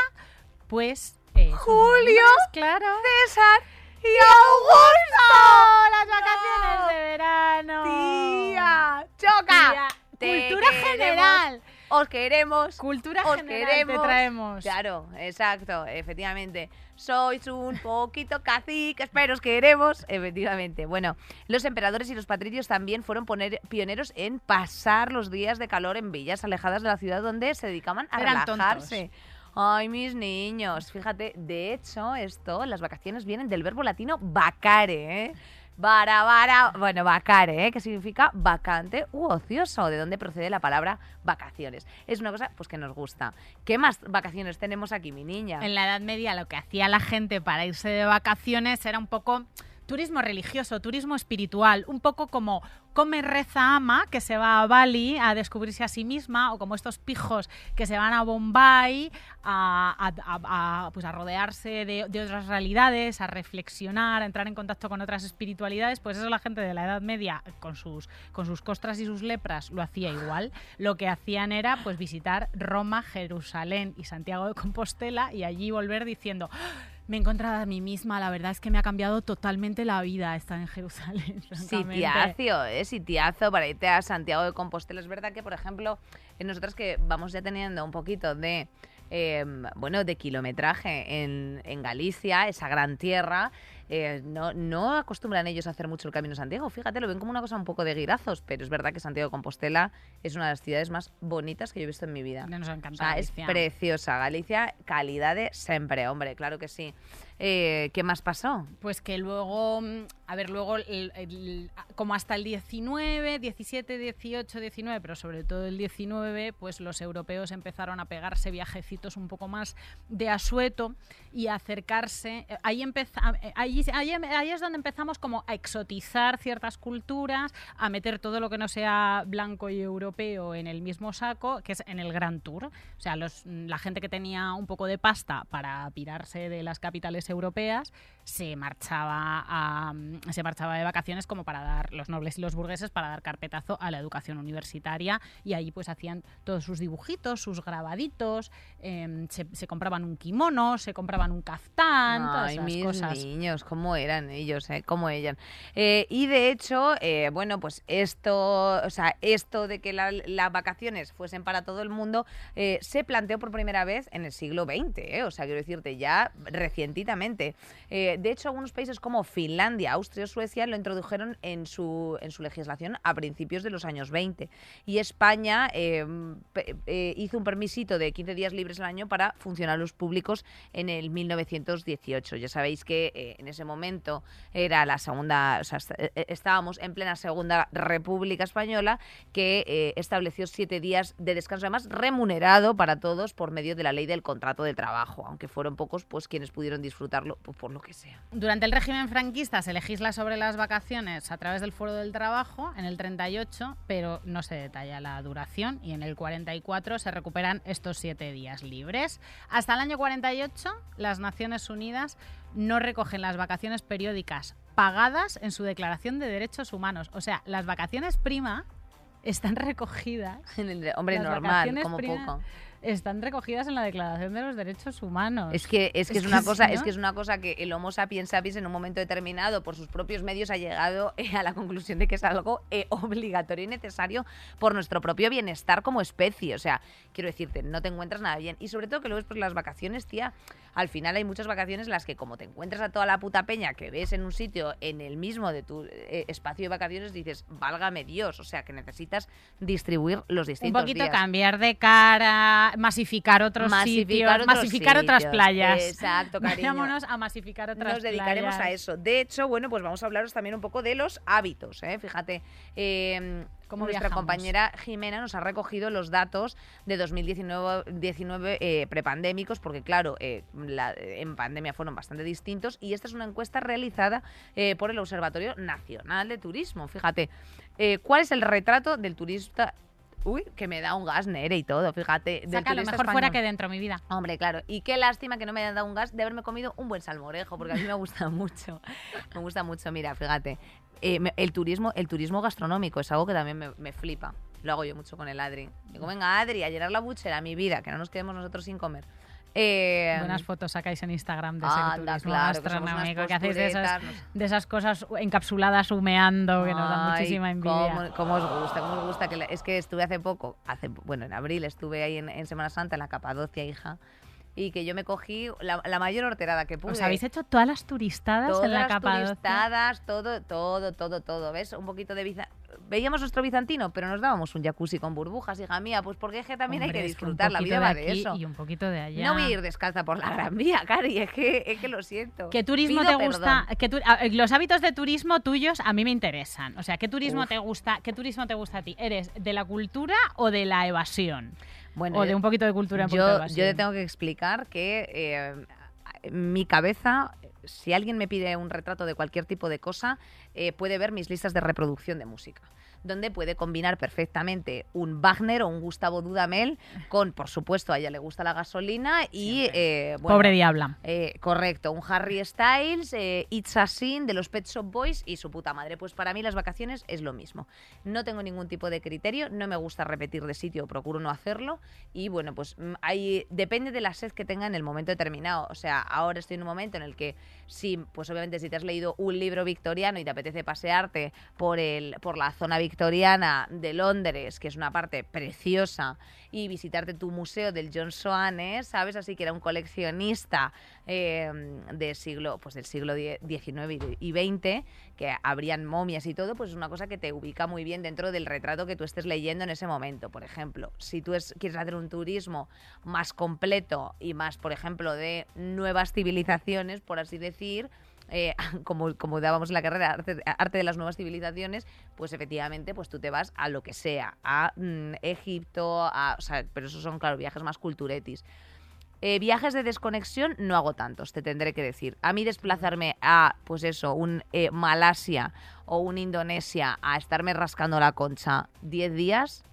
pues... eh, Julio, claro. César y ¡Oh, Augusto. las vacaciones de verano! Tía, choca. Tía, Cultura queremos. Os queremos. Cultura Os general queremos. te traemos. Claro, exacto, efectivamente. Sois un poquito caciques, pero os queremos. Efectivamente. Bueno, los emperadores y los patricios también fueron poner- pioneros en pasar los días de calor en villas alejadas de la ciudad donde se dedicaban a Eran relajarse. Ay, mis niños, fíjate, de hecho, esto, las vacaciones vienen del verbo latino vacare, ¿eh? Vara, vara, bueno, vacare, ¿eh? que significa vacante u ocioso, de donde procede la palabra vacaciones. Es una cosa pues que nos gusta. ¿Qué más vacaciones tenemos aquí, mi niña? En la Edad Media lo que hacía la gente para irse de vacaciones era un poco turismo religioso, turismo espiritual, un poco como come, reza, ama, que se va a Bali a descubrirse a sí misma, o como estos pijos que se van a Bombay a, a- a- a, pues rodearse de, otras realidades, a reflexionar, a entrar en contacto con otras espiritualidades, pues eso la gente de la Edad Media, con sus, con sus costras y sus lepras, lo hacía igual. Lo que hacían era pues visitar Roma, Jerusalén y Santiago de Compostela y allí volver diciendo... "Ah, Me he encontrado a mí misma, la verdad es que me ha cambiado totalmente la vida estar en Jerusalén. francamente". Sitiazo, ¿eh? Sitiazo para irte a Santiago de Compostela. Es verdad que, por ejemplo, eh, nosotros que vamos ya teniendo un poquito de, eh, bueno, de kilometraje en, en Galicia, esa gran tierra, eh, no, no acostumbran ellos a hacer mucho el Camino Santiago. Fíjate, lo ven como una cosa un poco de guirazos, pero es verdad que Santiago de Compostela es una de las ciudades más bonitas que yo he visto en mi vida. Nos O encanta sea, es preciosa. Galicia, calidad de siempre, hombre, claro que sí. Eh, ¿Qué más pasó? Pues que luego, mm, a ver, luego, como hasta el 19, 17, 18, 19, pero sobre todo el 19, pues los europeos empezaron a pegarse viajecitos un poco más de asueto y a acercarse. eh, eh, ahí, es donde empezamos como a exotizar ciertas culturas, a meter todo lo que no sea blanco y europeo en el mismo saco, que es en el Grand Tour. O sea, los, la gente que tenía un poco de pasta para pirarse de las capitales europeas se marchaba a, se marchaba de vacaciones como para dar los nobles y los burgueses para dar carpetazo a la educación universitaria y allí pues hacían todos sus dibujitos, sus grabaditos, em, se, se compraban un kimono, se compraban un caftán, todas Ay, esas mis cosas. niños, cómo eran ellos, eh? cómo eran. Eh, y de hecho, eh, bueno, pues esto, o sea, esto de que la- las vacaciones fuesen para todo el mundo eh, se planteó por primera vez en el siglo XX, o sea, quiero decirte, ya recientitamente. Eh, de hecho, algunos países como Finlandia, Austria o Suecia lo introdujeron en su, en su legislación a principios de los años 20. Y España pe- eh, hizo un permisito de 15 días libres al año para funcionarios públicos en el 1918. Ya sabéis que eh, en ese momento era la segunda, o sea, est- estábamos en plena segunda República Española que estableció siete días de descanso, además remunerado para todos por medio de la ley del contrato de trabajo, aunque fueron pocos pues quienes pudieron disfrutar disfrutarlo pues, por lo que sea. Durante el régimen franquista se legisla sobre las vacaciones a través del Foro del Trabajo en el 38, pero no se detalla la duración y en el 44 se recuperan estos siete días libres. Hasta el año 48 las Naciones Unidas no recogen las vacaciones periódicas pagadas en su Declaración de Derechos Humanos. O sea, las vacaciones prima están recogidas. En el hombre, Las normal, como prima- poco. Están recogidas en la Declaración de los Derechos Humanos. Es que es, que Es una cosa, no- es que es una cosa que el Homo sapiens sapiens en un momento determinado, por sus propios medios, ha llegado eh, a la conclusión de que es algo eh, obligatorio y necesario por nuestro propio bienestar como especie. O sea, quiero decirte, no te encuentras nada bien. Y sobre todo que luego es por las vacaciones, tía. Al final hay muchas vacaciones en las que, como te encuentras a toda la puta peña que ves en un sitio en el mismo de tu eh, espacio de vacaciones, dices, válgame Dios. O sea, que necesitas distribuir los un distintos poquito días. cambiar de cara, masificar otros Masificar sitios, otros masificar otras playas. Exacto, cariño. Vayámonos a masificar otras Nos dedicaremos playas. a eso. De hecho, bueno, pues vamos a hablaros también un poco de los hábitos. ¿eh? Fíjate, eh, ¿Cómo nuestra viajamos? compañera Jimena nos ha recogido los datos de 2019 19, eh, prepandémicos, porque claro, eh, la- en pandemia fueron bastante distintos. Y esta es una encuesta realizada eh, por el Observatorio Nacional de Turismo. Fíjate, ¿cuál es el retrato del turista? Uy, que me da un gas, Nere, y todo, fíjate. del Sácalo turista mejor fuera que dentro, mi vida. Hombre, claro. Y qué lástima que no me hayan dado un gas de haberme comido un buen salmorejo, porque a mí me gusta mucho. Me gusta mucho, mira, fíjate. Eh, el, turismo, el turismo gastronómico es algo que también me, me flipa. Lo hago yo mucho con el Adri. Digo, venga, Adri, a llenar la buchera, mi vida, que no nos quedemos nosotros sin comer. Eh, Buenas fotos sacáis en Instagram de ese anda, turismo claro, que somos unas gastronómico, que hacéis de esas, de esas cosas encapsuladas humeando, que nos da Ay, muchísima envidia. Cómo, cómo os gusta, cómo os gusta. Que la- es que estuve hace poco, hace bueno, en abril estuve ahí en, en Semana Santa, en la Capadocia, hija, y que yo me cogí la, la mayor horterada que pude. ¿Os habéis hecho todas las turistadas Todas en la las Capadocia? turistadas, todo, todo, todo, todo. ¿Ves? Un poquito de biza... Veíamos nuestro bizantino, pero nos dábamos un jacuzzi con burbujas, hija mía, pues porque es que también hay que disfrutar, la vida va de aquí eso. Y un poquito de allá. No voy a ir descalza por la Gran Vía, Cari, es que, es que lo siento. ¿Qué turismo Pido te gusta? tu- a- los hábitos de turismo tuyos a mí me interesan. O sea, ¿qué turismo Uf. te gusta? ¿Qué turismo te gusta a ti? ¿Eres de la cultura o de la evasión? Bueno, o de yo- un poquito de cultura, un poquito de yo, evasión. yo te tengo que explicar que eh, mi cabeza, si alguien me pide un retrato de cualquier tipo de cosa, eh, puede ver mis listas de reproducción de música donde puede combinar perfectamente un Wagner o un Gustavo Dudamel con, por supuesto, a ella le gusta la gasolina y... eh, bueno, Pobre diabla. eh, correcto, un Harry Styles, eh, It's a Sin de los Pet Shop Boys y su puta madre. Pues para mí las vacaciones es lo mismo. No tengo ningún tipo de criterio, no me gusta repetir de sitio, procuro no hacerlo. Y bueno, pues mm, ahí depende de la sed que tenga en el momento determinado. O sea, ahora estoy en un momento en el que sí, pues obviamente si te has leído un libro victoriano y te apetece pasearte por, el, por la zona victoriana de Londres, que es una parte preciosa, y visitarte tu museo del John Soanes, ¿sabes? Así que era un coleccionista eh, del siglo, pues del siglo XIX y XX, que habrían momias y todo, pues es una cosa que te ubica muy bien dentro del retrato que tú estés leyendo en ese momento. Por ejemplo, si tú es- quieres hacer un turismo más completo y más, por ejemplo, de nuevas civilizaciones, por así decir, eh, como, como dábamos en la carrera arte, arte de las nuevas civilizaciones, pues efectivamente, pues tú te vas a lo que sea, a mm, Egipto, a, o sea, pero esos son, claro, viajes más culturetis. Eh, viajes de desconexión no hago tantos, te tendré que decir. A mí desplazarme a, pues eso, un eh, Malasia o un Indonesia a estarme rascando la concha 10 días,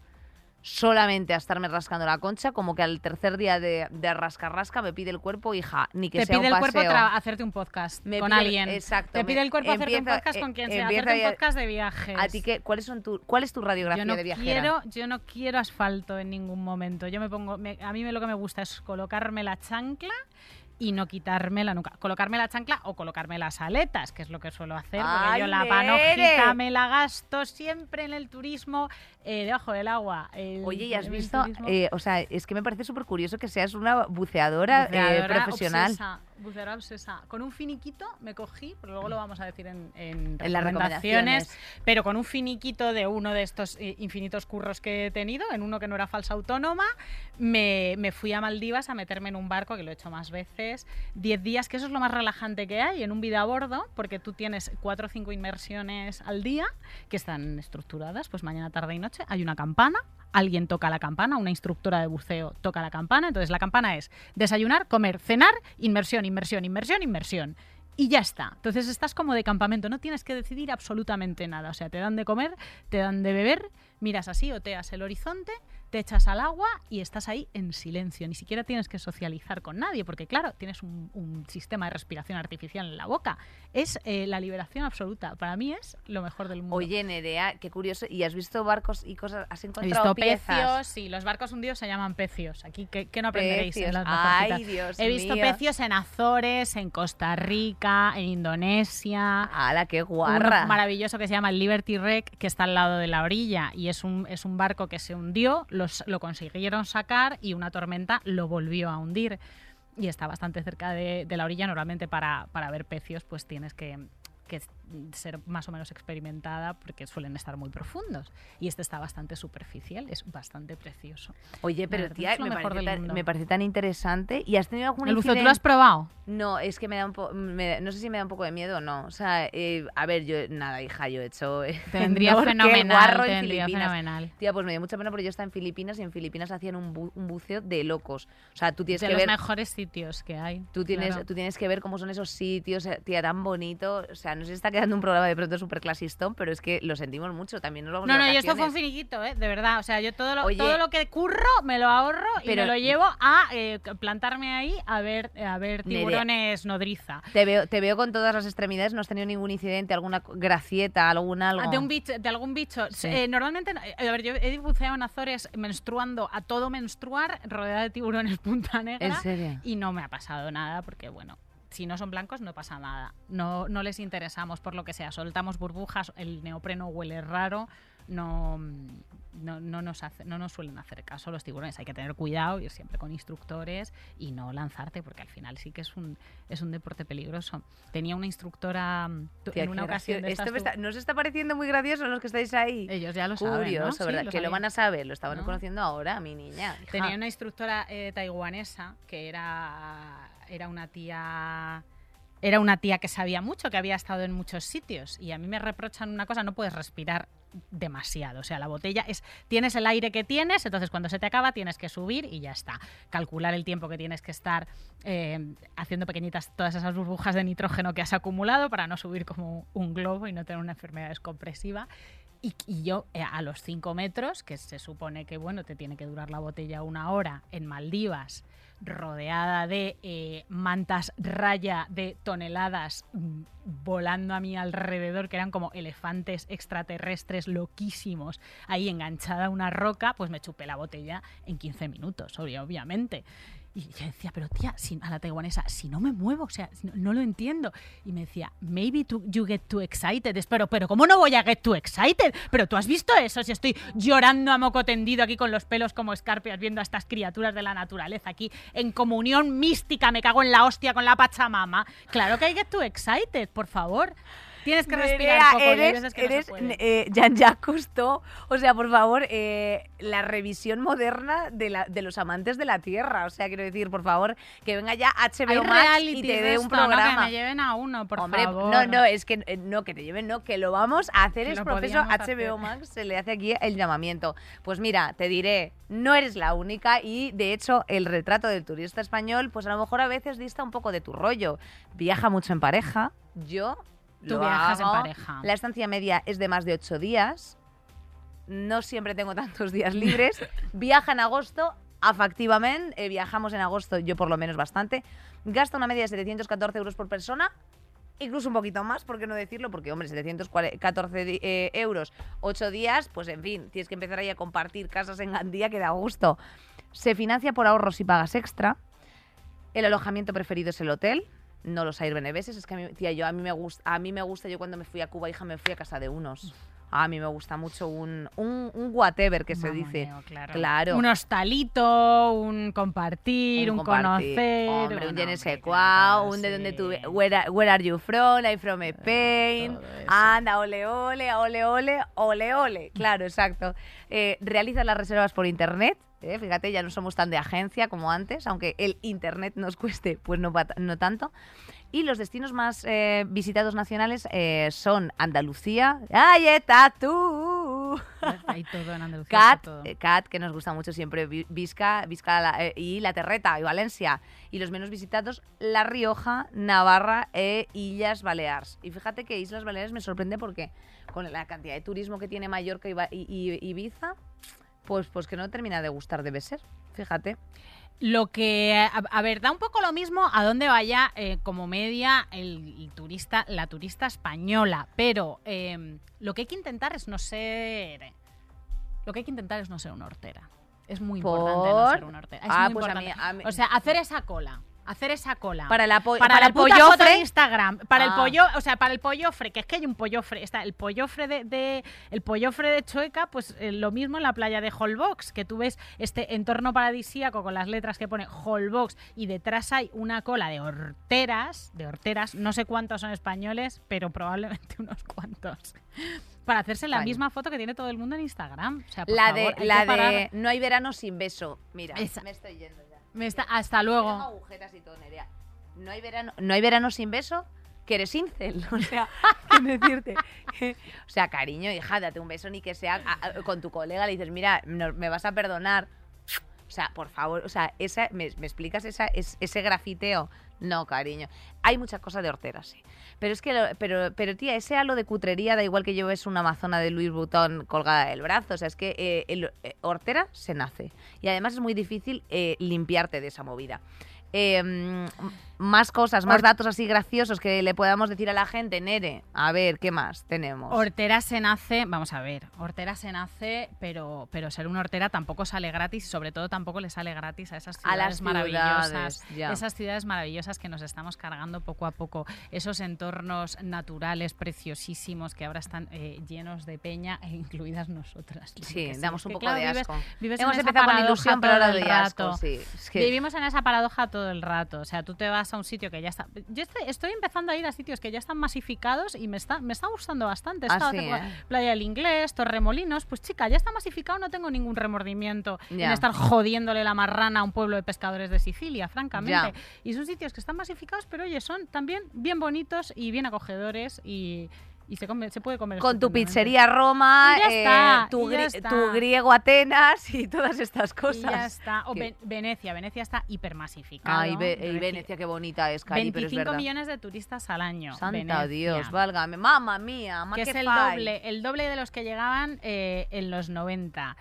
solamente a estarme rascando la concha, como que al tercer día de, de rasca-rasca me pide el cuerpo, hija, ni que Te sea pide un el cuerpo paseo. hacerte un podcast Me con pide alguien. exacto, Te me- pide el cuerpo hacerte un podcast con eh, quien sea. Hacerte un podcast de viajes. ¿A ti qué, cuáles son tu, ¿Cuál es tu radiografía yo no de viajera? quiero yo no quiero asfalto en ningún momento yo me pongo me- a mí me- lo que me gusta es colocarme la chancla y no quitármela nunca. Colocarme la chancla o colocarme las aletas, que es lo que suelo hacer, porque ¡Ay, yo la panojita me la gasto siempre en el turismo eh, debajo del agua. El- Oye, ¿y has visto? eh, o sea, es que me parece súper curioso que seas una buceadora, eh, profesional. obsesa, buceadora obsesa. Con un finiquito me cogí, pero luego lo vamos a decir en, en En las recomendaciones, recomendaciones. pero con un finiquito de uno de estos eh, infinitos curros que he tenido, en uno que no era falsa autónoma, me, me fui a Maldivas a meterme en un barco, que lo he hecho más veces, 10 días, que eso es lo más relajante que hay en un vida a bordo, porque tú tienes cuatro o cinco inmersiones al día que están estructuradas, pues mañana, tarde y noche, hay una campana, alguien toca la campana, una instructora de buceo toca la campana. Entonces la campana es desayunar, comer, cenar, inmersión, inmersión, inmersión, inmersión. Y ya está. Entonces estás como de campamento, no tienes que decidir absolutamente nada. O sea, te dan de comer, te dan de beber, miras así, oteas el horizonte, te echas al agua y estás ahí en silencio. Ni siquiera tienes que socializar con nadie, porque claro, tienes un, un sistema de respiración artificial en la boca. Es eh, la liberación absoluta. Para mí es lo mejor del mundo. Oye, Nerea, qué curioso. ¿Y has visto barcos y cosas? ¿Has He encontrado visto piezas? pecios, sí, los barcos hundidos se llaman pecios. Aquí, ¿qué, qué no aprenderéis en Pecios. las Ay? Dios He visto mío. pecios en Azores, en Costa Rica, en Indonesia. ¡Hala, qué Uno guarra! maravilloso que se llama el Liberty Wreck, que está al lado de la orilla y es un, es un barco que se hundió, lo consiguieron sacar y una tormenta lo volvió a hundir. Y está bastante cerca de, la orilla. Normalmente para, para ver pecios pues tienes que ser más o menos experimentada porque suelen estar muy profundos. Y este está bastante superficial, es bastante precioso. Oye, pero verdad, tía, me mejor parece, tan, me parece tan interesante. ¿Y has tenido algún ¿El buceo tú lo has probado? No, es que me da un poco... No sé si me da un poco de miedo o no. O sea, eh, a ver, yo... Nada, hija, yo he hecho... eh, Te vendría Norte, el fenomenal, Guarro te en vendría Filipinas. fenomenal. Tía, pues me dio mucha pena porque yo estaba en Filipinas y en Filipinas hacían un, bu- un buceo de locos. O sea, tú tienes de que los ver... mejores sitios que hay. Tú tienes, claro. tú tienes que ver cómo son esos sitios, eh, tía, tan bonito. O sea, no sé si está quedando un programa de pronto súper clasistón, pero es que lo sentimos mucho. También nos vamos No, no, y esto fue un finiquito, ¿eh? De verdad. O sea, yo todo lo, Oye. todo lo que curro me lo ahorro y me lo llevo a eh, plantarme ahí a ver, a ver Nerea. tiburones nodriza. Te veo, te veo con todas las extremidades, no has tenido ningún incidente, alguna gracieta, algún algo. Ah, De, un bicho, de algún bicho. Sí. Eh, normalmente, no- eh, a ver, yo he buceado en Azores menstruando a todo menstruar, rodeada de tiburones punta negra. ¿En serio? Y no me ha pasado nada porque, bueno, si no son blancos no pasa nada. No, no les interesamos por lo que sea. Soltamos burbujas, el neopreno huele raro. No, no, no nos hace- no nos suelen hacer caso los tiburones. Hay que tener cuidado, ir siempre con instructores y no lanzarte porque al final sí que es un, es un deporte peligroso. Tenía una instructora mm, Tía, en una ocasión de Esto me está, ¿No os está pareciendo muy gracioso los que estáis ahí? ellos ya lo saben, ¿no? Sí, ¿verdad? lo que lo van a saber, lo estaban ¿No? conociendo ahora, mi niña. hija. Tenía una instructora eh, taiwanesa que era, era una tía. Era una tía que sabía mucho, que había estado en muchos sitios. Y a mí me reprochan una cosa, no puedes respirar demasiado. O sea, la botella es. Tienes el aire que tienes, entonces cuando se te acaba tienes que subir y ya está. Calcular el tiempo que tienes que estar eh, haciendo pequeñitas todas esas burbujas de nitrógeno que has acumulado para no subir como un globo y no tener una enfermedad descompresiva. Y, yo eh, a los 5 metros, que se supone que bueno, te tiene que durar la botella una hora en Maldivas, rodeada de eh, mantas raya de toneladas mm, volando a mi alrededor, que eran como elefantes extraterrestres loquísimos, ahí enganchada a una roca, pues me chupé la botella en 15 minutos, obviamente. Y yo decía, pero tía, si, a la taiwanesa, si no me muevo, o sea, no, lo entiendo. Y me decía, maybe you get too excited. Pero, pero, ¿cómo no voy a get too excited? Pero tú has visto eso, si estoy llorando a moco tendido aquí con los pelos como escarpias viendo a estas criaturas de la naturaleza aquí en comunión mística, me cago en la hostia con la Pachamama. Claro que hay get too excited, por favor. Tienes que respirar Nerea, poco, y hay eres, veces que no se eres puede. eh, Jean-Jacques Cousteau. O sea, por favor, eh, la revisión moderna de, la, de los amantes de la Tierra. O sea, quiero decir, por favor, que venga ya HBO Max y te dé un esto, ¿no? programa. Que me lleven a uno, por Hombre, favor. no, no, es que eh, no, que te lleven, no, que lo vamos a hacer, Que es proceso HBO hacer. Max, se le hace aquí el llamamiento. Pues mira, te diré, no eres la única y de hecho el retrato del turista español, pues a lo mejor a veces dista un poco de tu rollo. Viaja mucho en pareja, yo Tú lo viajas en pareja. La estancia media es de más de ocho días, no siempre tengo tantos días libres. Viaja en agosto, afectivamente, eh, viajamos en agosto, yo por lo menos bastante. Gasta una media de 714 euros por persona, incluso un poquito más, ¿por qué no decirlo? Porque, hombre, 714 di- eh, euros, 8 días, pues en fin, tienes que empezar ahí a compartir casas en Gandía, que da gusto. Se financia por ahorros y pagas extra. El alojamiento preferido es el hotel, no los Airbnbs. Es que a mí, tía, yo a mí me gusta, a mí me gusta, yo cuando me fui a Cuba, hija, me fui a casa de unos. A mí me gusta mucho un, un, un whatever que se dice. Claro. Claro. Un hostalito, un compartir, un, compartir. conocer. Hombre, un bueno, sais hombre, quoi, claro, un de donde tú... sí. Where where are you from? I'm from Spain. eso. Anda, ole, ole, ole, ole, ole, ole. Claro, exacto. Eh, realiza las reservas por internet. Eh, Fíjate, ya no somos tan de agencia como antes, aunque el internet nos cueste, pues no, no tanto. Y los destinos más eh, visitados nacionales eh, son Andalucía. ¡Ay, está tú! Hay todo en Andalucía. Cat, todo. eh, Cat, que nos gusta mucho siempre, Vi- Visca, Visca la- eh, y La Terreta y Valencia. Y los menos visitados, La Rioja, Navarra e Illas Baleares. Y fíjate que Islas Baleares me sorprende porque con la cantidad de turismo que tiene Mallorca y, y- y Ibiza, pues, pues que no termina de gustar, debe ser. Fíjate. Lo que, a, a ver, da un poco lo mismo a dónde vaya eh, como media el, el turista, la turista española, pero eh, lo que hay que intentar es no ser, lo que hay que intentar es no ser una hortera. Es muy importante no ser una hortera. Es Ah, muy pues a mí- importante. a mí- O sea, hacer esa cola, hacer esa cola. Para, el apo- para, para la el foto de Instagram, para el Ah. pollo, o sea, para el pollofre, que es que hay un pollofre, está el pollofre de, de- el pollofre de Chueca, pues eh, lo mismo en la playa de Holbox, que tú ves este entorno paradisíaco con las letras que pone Holbox y detrás hay una cola de horteras, de horteras, no sé cuántos son españoles, pero probablemente unos cuantos. Para hacerse la misma foto que tiene todo el mundo en Instagram. O sea, por la favor, de, la de No hay verano sin beso. Mira, Esa. me estoy yendo. Me está- hasta luego. agujetas y todo. No hay verano, no hay verano sin beso, que eres incel. O sea, ¿qué decirte? o sea, cariño, hija, date un beso ni que sea con tu colega, le dices, mira, me vas a perdonar. O sea, por favor, o sea, esa, ¿me, explicas es- ese grafiteo? No, cariño. Hay muchas cosas de horteras, sí. Pero es que, pero, pero tía, ese halo de cutrería da igual que lleves una amazona de Louis Vuitton colgada del brazo. O sea, es que eh, el, eh, hortera se nace. Y además es muy difícil eh, limpiarte de esa movida. Mm, más cosas, más datos así graciosos que le podamos decir a la gente, Nere. A ver, ¿qué más tenemos? Hortera se nace, vamos a ver, hortera se nace, pero, pero ser una hortera tampoco sale gratis y sobre todo tampoco le sale gratis a esas A ciudades las maravillosas. ciudades, ya. Esas ciudades maravillosas que nos estamos cargando poco a poco. Esos entornos naturales preciosísimos que ahora están eh, llenos de peña e incluidas nosotras. Sí, damos un poco claro, de vives- asco. vives en Hemos empezado con ilusión, pero ahora todo el doy asco. rato. Sí, es que- Vivimos en esa paradoja todo el rato. O sea, tú te vas a un sitio que ya está. Yo estoy, estoy empezando a ir a sitios que ya están masificados y me está, me está gustando bastante. Ah, ¿eh? Playa del Inglés, Torremolinos. Pues chica, ya está masificado, no tengo ningún remordimiento en estar jodiéndole la marrana a un pueblo de pescadores de Sicilia, francamente. Y son sitios que están masificados, pero oye, son también bien bonitos y bien acogedores y, y se, come- se puede comer. con tu estupendamente. pizzería Roma, eh, tu, y ya gri- está. tu griego Atenas y todas estas Y cosas. ya está. O Ven- Venecia, Venecia está. Ay, Ve- y Venecia, qué bonita es, Cari, pero es 25 verdad. millones de turistas al año. Santa Venecia. Dios, válgame. Mamma mía, ma que que es el fai. doble, el doble de los que llegaban eh, en los 90.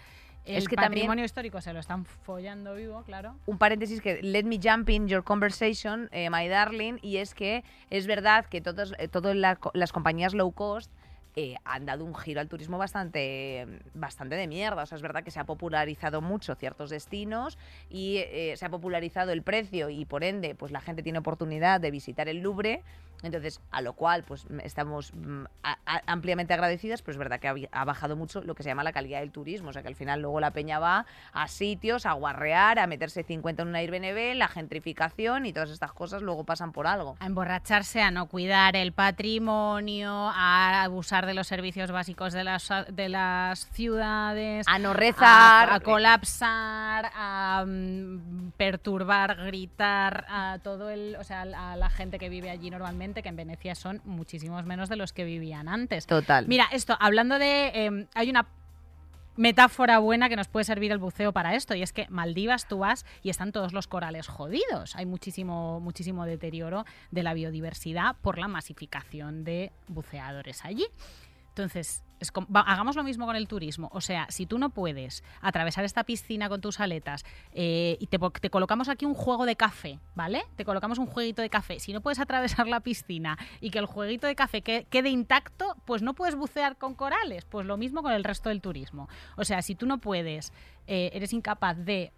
El Es que también- patrimonio histórico se lo están follando vivo, claro. un paréntesis que let me jump in your conversation, eh, my darling, y es que es verdad que todos, eh, todas la- las compañías low cost eh, han dado un giro al turismo bastante, bastante de mierda. O sea, es verdad que se ha popularizado mucho ciertos destinos y eh, se ha popularizado el precio y por ende, pues la gente tiene oportunidad de visitar el Louvre. Entonces, a lo cual, pues m- estamos mm, a- a- ampliamente agradecidas, pero es verdad que ha bajado mucho lo que se llama la calidad del turismo. O sea, que al final luego la peña va a sitios, a guarrear, a meterse 50 en una Airbnb, la gentrificación y todas estas cosas luego pasan por algo. A emborracharse, a no cuidar el patrimonio, a abusar de los servicios básicos de las, de las ciudades. A no rezar. a, a colapsar, a mm, perturbar, gritar a todo el, o sea, a la gente que vive allí normalmente, que en Venecia son muchísimos menos de los que vivían antes. Total. Mira, esto, hablando de, eh, hay una metáfora buena que nos puede servir el buceo para esto y es que Maldivas tú vas y están todos los corales jodidos. Hay muchísimo muchísimo deterioro de la biodiversidad por la masificación de buceadores allí. Entonces, hagamos lo mismo con el turismo. O sea, si tú no puedes atravesar esta piscina con tus aletas eh, y te, colocamos aquí un juego de café, ¿vale? Te colocamos un jueguito de café. Si no puedes atravesar la piscina y que el jueguito de café que- quede intacto, pues no puedes bucear con corales. Pues lo mismo con el resto del turismo. O sea, si tú no puedes, eh, eres incapaz de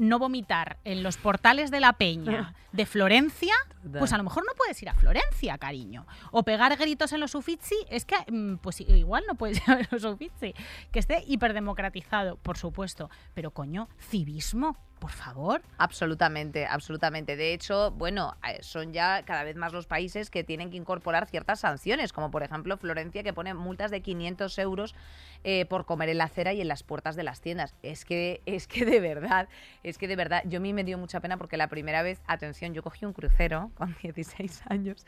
no vomitar en los portales de la peña de Florencia, pues a lo mejor no puedes ir a Florencia, cariño. O pegar gritos en los Uffizi, es que mm, pues igual no puedes ir a los Uffizi. Que esté hiperdemocratizado, por supuesto. Pero coño, civismo, por favor. Absolutamente, absolutamente. De hecho, bueno, eh, son ya cada vez más los países que tienen que incorporar ciertas sanciones, como por ejemplo Florencia, que pone multas de 500 euros eh, por comer en la acera y en las puertas de las tiendas. Es que, es que de verdad, es que de verdad, yo a mí me dio mucha pena porque la primera vez, atención, yo cogí un crucero con 16 años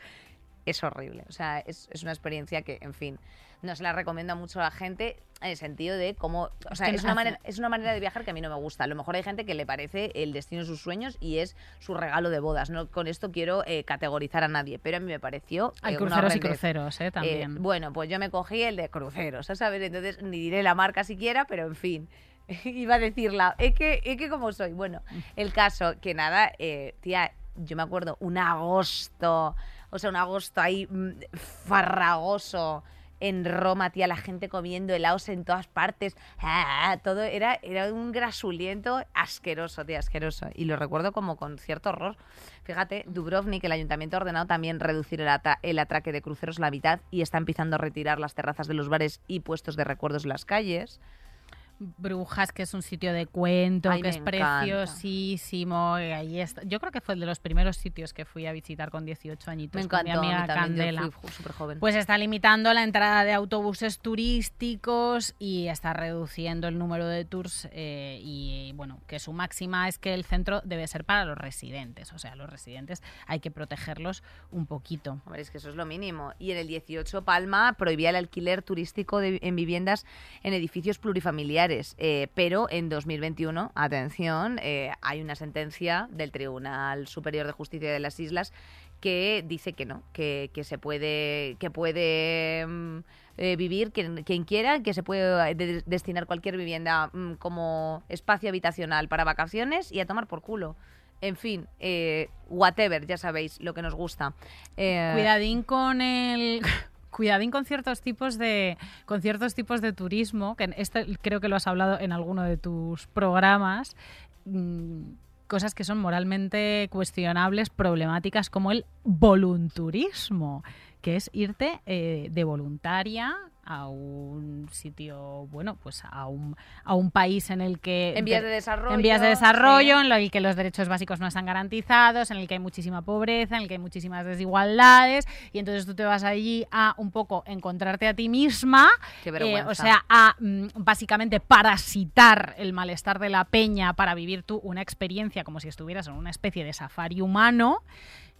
es horrible. O sea, es, es una experiencia que, en fin, no se la recomiendo mucho a la gente en el sentido de cómo. O sea, es una, manera, es una manera de viajar que a mí no me gusta. A lo mejor hay gente que le parece el destino de sus sueños y es su regalo de bodas. No con esto quiero eh, categorizar a nadie, pero a mí me pareció. Hay eh, cruceros y cruceros, ¿eh? Eh, También. bueno, pues yo me cogí el de cruceros, ¿sabes? Entonces ni diré la marca siquiera, pero en fin. Iba a decirla. Es que, es que como soy. Bueno, el caso, que nada, eh, tía, yo me acuerdo, un agosto, o sea, un agosto ahí mm, farragoso en Roma, tía, la gente comiendo helados en todas partes. Ah, todo era, era un grasuliento asqueroso, tía, asqueroso. Y lo recuerdo como con cierto horror. Fíjate, Dubrovnik, el ayuntamiento ha ordenado también reducir el, el atraque de cruceros a la mitad y está empezando a retirar las terrazas de los bares y puestos de recuerdos de las calles. Brujas, que es un sitio de cuento, Ay, que es encanta. preciosísimo. y ahí está. Yo creo que fue de los primeros sitios que fui a visitar con 18 añitos Me con encantó, mi a mí amiga también, yo Candela. fui súper joven. Pues está limitando la entrada de autobuses turísticos y está reduciendo el número de tours eh, y bueno, que su máxima es que el centro debe ser para los residentes, o sea, los residentes hay que protegerlos un poquito. Hombre, es que eso es lo mínimo. Y en el 18 Palma prohibía el alquiler turístico de- en viviendas en edificios plurifamiliares. Eh, pero en 2021, atención, eh, hay una sentencia del Tribunal Superior de Justicia de las Islas que dice que no, que, que se puede, que puede mm, eh, vivir quien, quien quiera, que se puede de- destinar cualquier vivienda mm, como espacio habitacional para vacaciones y a tomar por culo. En fin, whatever, ya sabéis lo que nos gusta. Cuidadín con el cuidadín con ciertos tipos de con ciertos tipos de turismo, que este creo que lo has hablado en alguno de tus programas. mm, Cosas que son moralmente cuestionables, problemáticas, como el volunturismo, que es irte eh, de voluntaria a un sitio, bueno, pues a un, a un país en el que... en vías de desarrollo. en vías de desarrollo, sí. en el que los derechos básicos no están garantizados, en el que hay muchísima pobreza, en el que hay muchísimas desigualdades, y entonces tú te vas allí a un poco encontrarte a ti misma, Qué eh, vergüenza. o sea, a mm, básicamente parasitar el malestar de la peña para vivir tú una experiencia como si estuvieras en una especie de safari humano.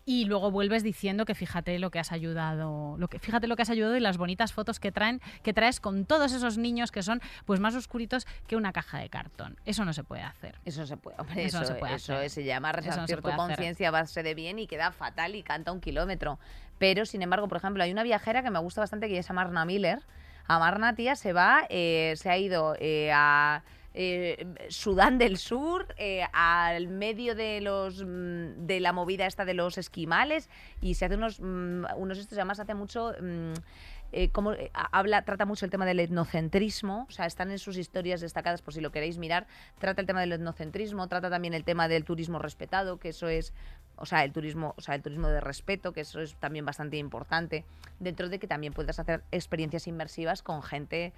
Y luego vuelves diciendo que fíjate lo que has ayudado, lo que, fíjate lo que has ayudado y las bonitas fotos que traen, que traes con todos esos niños que son pues más oscuritos que una caja de cartón. Eso no se puede hacer. Eso se puede, hombre, Eso eso, no se puede eso hacer. se llama Eso no resarcir tu conciencia a base de bien y queda fatal y canta un kilómetro. Pero, sin embargo, por ejemplo, hay una viajera que me gusta bastante que es Amarna Miller. Amarna, tía, se va, eh, se ha ido eh, a eh, Sudán del Sur, eh, al medio de los mm, de la movida esta de los esquimales y se hace unos, mm, unos estos, además hace mucho... mm, eh, ha- habla, trata mucho el tema del etnocentrismo, o sea, están en sus historias destacadas por si lo queréis mirar, trata el tema del etnocentrismo, trata también el tema del turismo respetado, que eso es, o sea, el turismo, o sea, el turismo de respeto, que eso es también bastante importante, dentro de que también puedes hacer experiencias inmersivas con gente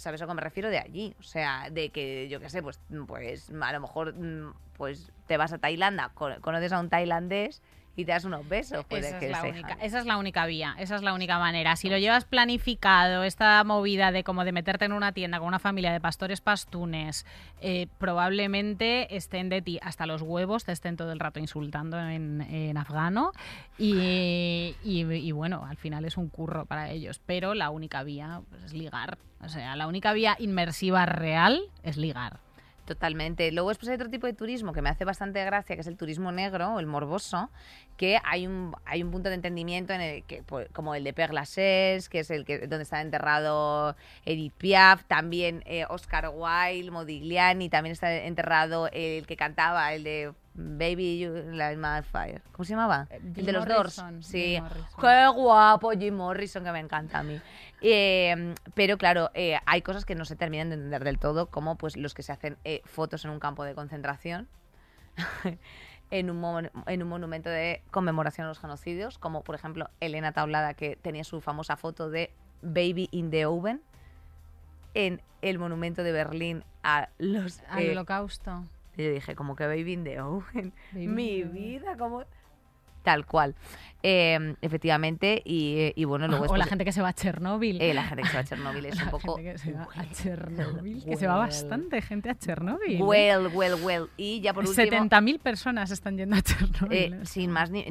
¿Sabes a qué me refiero? De allí. O sea, de que, yo qué sé, pues, pues a lo mejor mm, pues te vas a Tailandia, con- conoces a un tailandés y te das unos besos. Puede Esa que es, la única, jale. esa es la única vía, esa es la única manera. Si lo llevas planificado, esta movida de como de meterte en una tienda con una familia de pastores pastunes, eh, probablemente estén de ti hasta los huevos, te estén todo el rato insultando en, en afgano y, y- y bueno, al final es un curro para ellos. Pero la única vía pues, es ligar. O sea, la única vía inmersiva real es ligar. Totalmente. Luego después hay otro tipo de turismo que me hace bastante gracia, que es el turismo negro o el morboso, que hay un, hay un punto de entendimiento en el que, pues, como el de Père Lachaise, que es el que donde está enterrado Edith Piaf, también eh, Oscar Wilde, Modigliani, también está enterrado el que cantaba, el de Baby You Light My Fire. ¿Cómo se llamaba? Eh, el de los Doors. Morrison, Sí. Jim Morrison. Qué guapo Jim Morrison, que me encanta a mí. Eh, pero claro, eh, hay cosas que no se terminan de entender del todo, como pues los que se hacen eh, fotos en un campo de concentración, en, un mon- en un monumento de conmemoración a los genocidios, como por ejemplo Elena Taulada, que tenía su famosa foto de Baby in the Oven, en el monumento de Berlín a los... Al eh, holocausto. y yo dije, como que Baby in the Oven. Baby Mi vida, como... Tal cual. Eh, efectivamente, y, y bueno, luego o la después- gente que se va a Chernóbil. eh, la gente que se va a Chernóbil es un La poco... gente que se va a well, Chernóbil, que se va bastante gente a Chernóbil. ¿eh? Well, well, well. Y ya por último... 70.000 personas están yendo a Chernóbil. Eh, sin más ni,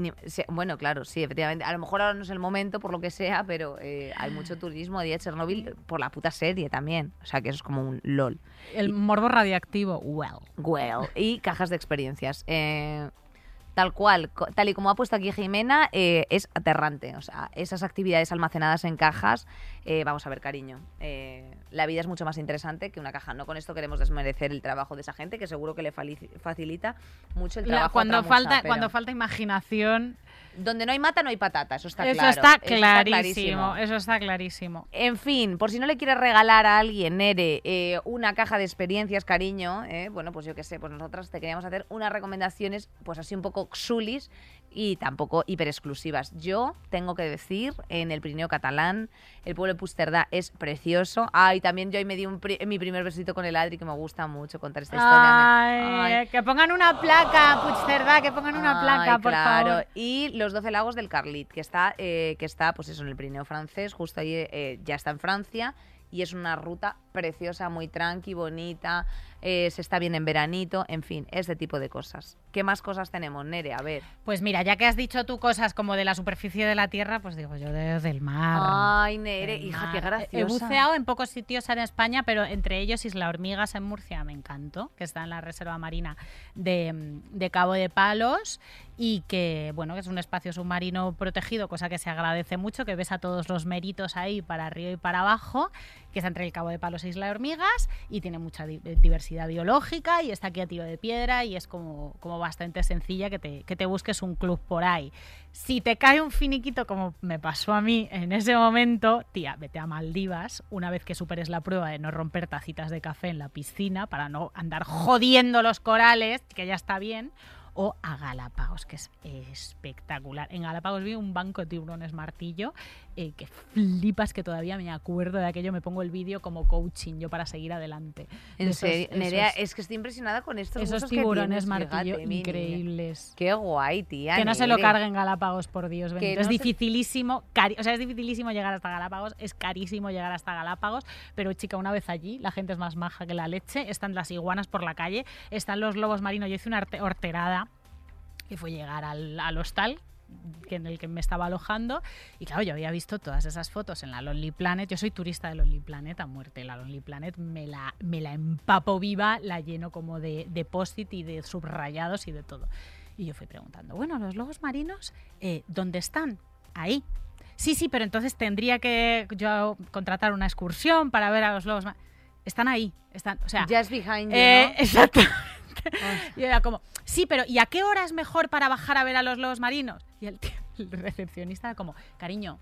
bueno claro sí efectivamente a lo mejor ahora no es el momento por lo que sea pero hay mucho turismo de Chernobyl por la puta serie también o sea que eso es como un lol El morbo radioactivo, well. well y cajas de experiencias Eh, tal cual tal y como ha puesto aquí Jimena eh, es aterrante o sea esas actividades almacenadas en cajas eh, vamos a ver cariño eh, la vida es mucho más interesante que una caja no con esto queremos desmerecer el trabajo de esa gente que seguro que le facilita mucho el La- trabajo a cuando, falta, pero- cuando falta imaginación, donde no hay mata, no hay patata, eso está eso, claro. está eso clarísimo, eso está clarísimo. En fin, por si no le quieres regalar a alguien, Nere, una caja de experiencias, cariño, bueno, pues yo qué sé, pues nosotras te queríamos hacer unas recomendaciones, pues así un poco y tampoco hiper exclusivas. Yo tengo que decir, en el Pirineo catalán, el pueblo de Pusterdá es precioso. Ay, también yo ahí me di un pri- mi primer besito con el Adri, que me gusta mucho contar esta historia. Ay, Ay. que pongan una placa, Puigcerdá, que pongan una placa, por claro. favor. Y los 12 lagos del Carlit, que está, eh, que está pues eso, en el Pirineo francés, justo ahí eh, ya está en Francia. Y es una ruta preciosa, muy tranqui, bonita, eh, se está bien en veranito, en fin, este tipo de cosas. ¿Qué más cosas tenemos, Nere? A ver. Pues mira, ya que has dicho tú cosas como de la superficie de la Tierra, pues digo yo de- del mar. Ay, Nere, hija, mar. qué graciosa. He buceado en pocos sitios en España, pero entre ellos Isla Hormigas en Murcia, me encantó, que está en la Reserva Marina de, de Cabo de Palos y que, bueno, que es un espacio submarino protegido, cosa que se agradece mucho, que ves a todos los meritos ahí para arriba y para abajo, que está entre el Cabo de Palos e Isla Hormigas y tiene mucha di- diversidad biológica y está aquí a tiro de piedra y es como, como bastante sencilla que te, que te busques un club por ahí. Si te cae un finiquito como me pasó a mí en ese momento, tía, vete a Maldivas una vez que superes la prueba de no romper tacitas de café en la piscina para no andar jodiendo los corales, que ya está bien. O a Galápagos, que es espectacular. En Galápagos vi un banco de tiburones martillo eh, que flipas que todavía me acuerdo de aquello. Me pongo el vídeo como coaching yo para seguir adelante. De En esos- serio, Nerea, es que estoy impresionada con estos esos que tiburones tienes, martillo fíjate, increíbles. Qué guay, tía. Que no se lo carguen Galápagos, por Dios. Que bendito. no es se- dificilísimo, cari- o sea, es dificilísimo llegar hasta Galápagos, es carísimo llegar hasta Galápagos, pero chica, una vez allí, la gente es más maja que la leche, están las iguanas por la calle, están los lobos marinos. Yo hice una horterada que fue llegar al, al hostal en el que me estaba alojando y claro yo había visto todas esas fotos en la Lonely Planet yo soy turista de Lonely Planet a muerte la Lonely Planet me la, me la empapo viva la lleno como de, de post-it y de subrayados y de todo y yo fui preguntando bueno los lobos marinos eh, ¿dónde están? ahí sí sí pero entonces tendría que yo contratar una excursión para ver a los lobos marinos están ahí están o sea Just behind you, eh, ¿no? Exactamente. Y era como, sí, pero ¿y a qué hora es mejor para bajar a ver a los lobos marinos? Y el, recepcionista era como, cariño,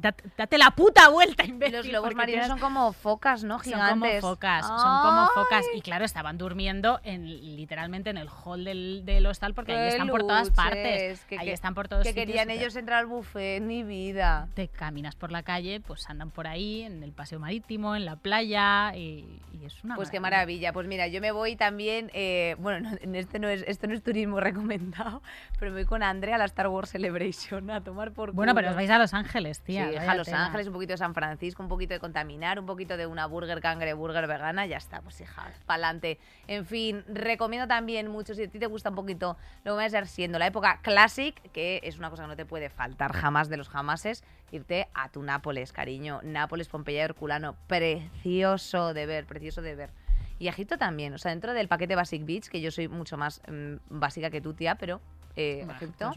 date, date la puta vuelta, imbécil. Los lobos marinos son como focas, ¿no? son Gigantes. como focas, son como focas. Y claro, estaban durmiendo en literalmente en el hall del, del hostal porque ahí están por todas partes. que- ahí que- están por todos Que sitios, querían ellos entrar al buffet, ni vida. Te caminas por la calle, pues andan por ahí, en el paseo marítimo, en la playa, y, y es una Pues qué maravilla. Pues mira, yo me voy también, eh, bueno, no, en este no es, esto no es turismo recomendado, pero me voy con Andrea a la Star Wars Celebration a tomar por Bueno, pero os vais a Los Ángeles, tía. sí, vaya a Los tela. Ángeles, un poquito de San Francisco, un poquito de contaminar, un poquito de una burger cangre burger vegana, ya está, pues hija, pa'lante. En fin, recomiendo también mucho, si a ti te gusta un poquito lo que va a ser siendo la época classic, que es una cosa que no te puede faltar jamás de los jamases, irte a tu Nápoles, cariño. Nápoles, Pompeya, Herculano, precioso de ver, precioso de ver. Y Egipto también, o sea, dentro del paquete Basic Beach, que yo soy mucho más mm, básica que tú, tía, pero eh, Bueno, Egipto,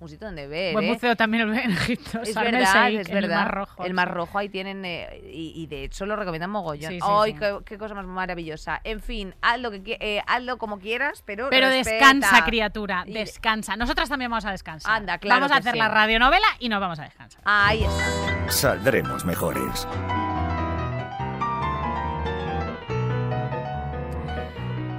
un sitio donde ver, Buen ¿eh? buceo también en Egipto. Es Sharm el verdad, Sheikh, es en el verdad. Mar Rojo. El Mar. Rojo ahí tienen. eh, y, y de hecho lo recomendamos mogollón. Sí, sí, ¡Ay, sí. Qué, qué cosa más maravillosa! En fin, hazlo, que, qui- eh, hazlo como quieras, pero. Pero respeta. descansa, criatura, Y- descansa. Nosotras también vamos a descansar. Anda, claro Vamos a que hacer sí. la radionovela y nos vamos a descansar. Ahí está. Saldremos mejores.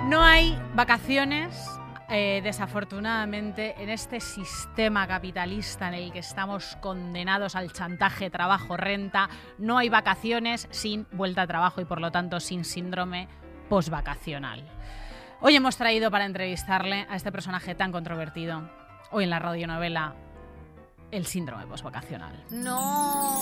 No hay vacaciones, eh, desafortunadamente, en este sistema capitalista en el que estamos condenados al chantaje, trabajo, renta. No hay vacaciones sin vuelta a trabajo y, por lo tanto, sin síndrome postvacacional. Hoy hemos traído para entrevistarle a este personaje tan controvertido, Hoy en la radionovela El síndrome postvacacional. No.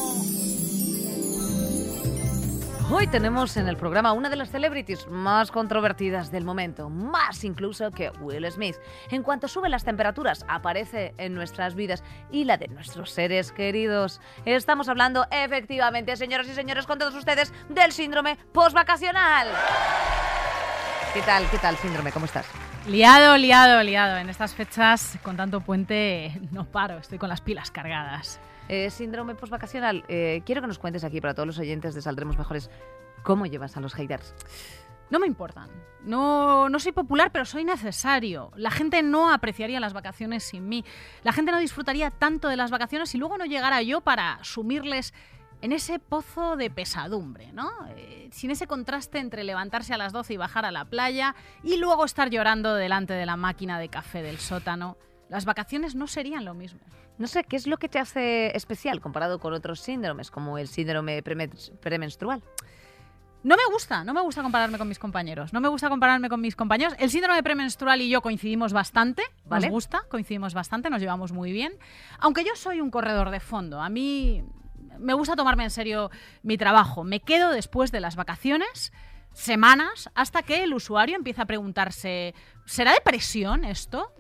Hoy tenemos en el programa una de las celebrities más controvertidas del momento, más incluso que Will Smith. En cuanto suben las temperaturas, aparece en nuestras vidas y la de nuestros seres queridos. Estamos hablando efectivamente, señoras y señores, con todos ustedes del síndrome postvacacional. ¿Qué tal? ¿Qué tal, síndrome? ¿Cómo estás? Liado, liado, liado. En estas fechas, con tanto puente, no paro, estoy con las pilas cargadas. Eh, síndrome postvacacional. Eh, quiero que nos cuentes aquí para todos los oyentes de Saldremos Mejores cómo llevas a los haters. No me importan. No, no soy popular, pero soy necesario. La gente no apreciaría las vacaciones sin mí. La gente no disfrutaría tanto de las vacaciones si luego no llegara yo para sumirles en ese pozo de pesadumbre, ¿no? Eh, sin ese contraste entre levantarse a las 12 y bajar a la playa y luego estar llorando delante de la máquina de café del sótano, las vacaciones no serían lo mismo. No sé, ¿qué es lo que te hace especial comparado con otros síndromes, como el síndrome premenstrual? No me gusta, no me gusta compararme con mis compañeros. No me gusta compararme con mis compañeros. El síndrome premenstrual y yo coincidimos bastante. ¿Vale? Nos gusta, coincidimos bastante, nos llevamos muy bien. Aunque yo soy un corredor de fondo. A mí me gusta tomarme en serio mi trabajo. Me quedo después de las vacaciones semanas hasta que el usuario empieza a preguntarse, ¿será depresión esto?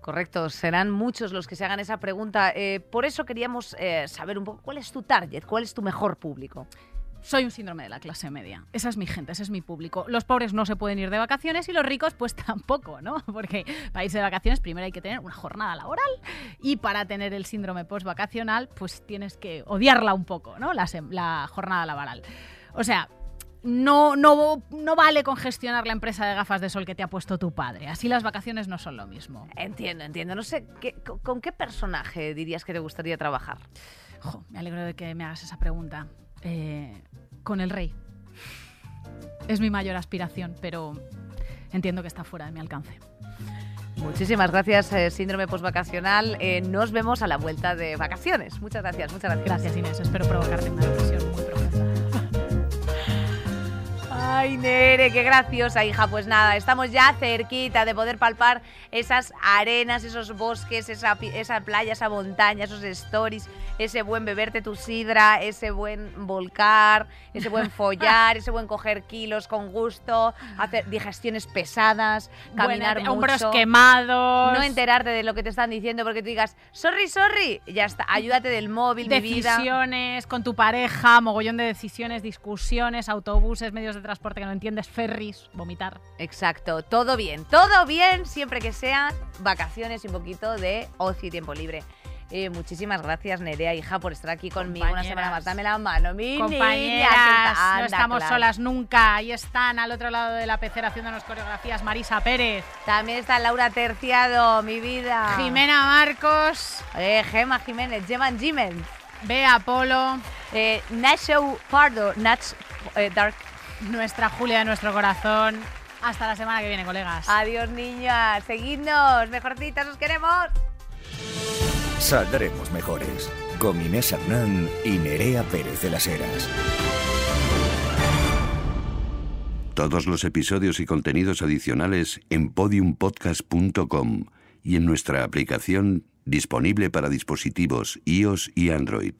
Correcto, serán muchos los que se hagan esa pregunta. Eh, por eso queríamos eh, saber un poco cuál es tu target, cuál es tu mejor público. Soy un síndrome de la clase media. Esa es mi gente, ese es mi público. Los pobres no se pueden ir de vacaciones y los ricos pues tampoco, ¿no? Porque para irse de vacaciones primero hay que tener una jornada laboral y para tener el síndrome post-vacacional pues tienes que odiarla un poco, ¿no? La, la jornada laboral. O sea, no, no, no vale congestionar la empresa de gafas de sol que te ha puesto tu padre. Así las vacaciones no son lo mismo. Entiendo, entiendo. No sé, ¿con qué personaje dirías que te gustaría trabajar? me alegro de que me hagas esa pregunta. Eh, con el rey. Es mi mayor aspiración, pero entiendo que está fuera de mi alcance. Muchísimas gracias, eh, Síndrome Postvacacional. Eh, nos vemos a la vuelta de vacaciones. Muchas gracias, muchas gracias. Gracias, Inés. Espero provocarte una decisión Ay, Nere, qué graciosa, hija. Pues nada, estamos ya cerquita de poder palpar esas arenas, esos bosques, esa, esa playa, esa montaña, esos stories, ese buen beberte tu sidra, ese buen volcar, ese buen follar, ese buen coger kilos con gusto, hacer digestiones pesadas, caminar mucho. Hombros quemados. No enterarte de lo que te están diciendo porque tú digas, sorry, sorry, ya está, ayúdate del móvil, Decisiones con tu pareja, mogollón de decisiones, discusiones, autobuses, medios de transporte porque que no entiendes, ferries, vomitar. Exacto, todo bien, todo bien, siempre que sean vacaciones y un poquito de ocio y tiempo libre. Eh, muchísimas gracias, Nerea, hija, por estar aquí conmigo una semana más. Dame la mano, mi Compañeras, no estamos solas nunca. Ahí están, al otro lado de la pecera, haciéndonos coreografías, Marisa Pérez. También está Laura Terciado, mi vida. Jimena Marcos. Eh, Gema Jiménez, Gemma Jiménez. Bea Polo. Eh, Nacho Pardo, Nach eh, Dark nuestra Julia de nuestro corazón. Hasta la semana que viene, colegas. Adiós, niñas. Seguidnos. Mejorcitas, os queremos. Saldremos mejores. Con Inés Hernán y Nerea Pérez de las Heras. Todos los episodios y contenidos adicionales en podiumpodcast.com y en nuestra aplicación disponible para dispositivos iOS y Android.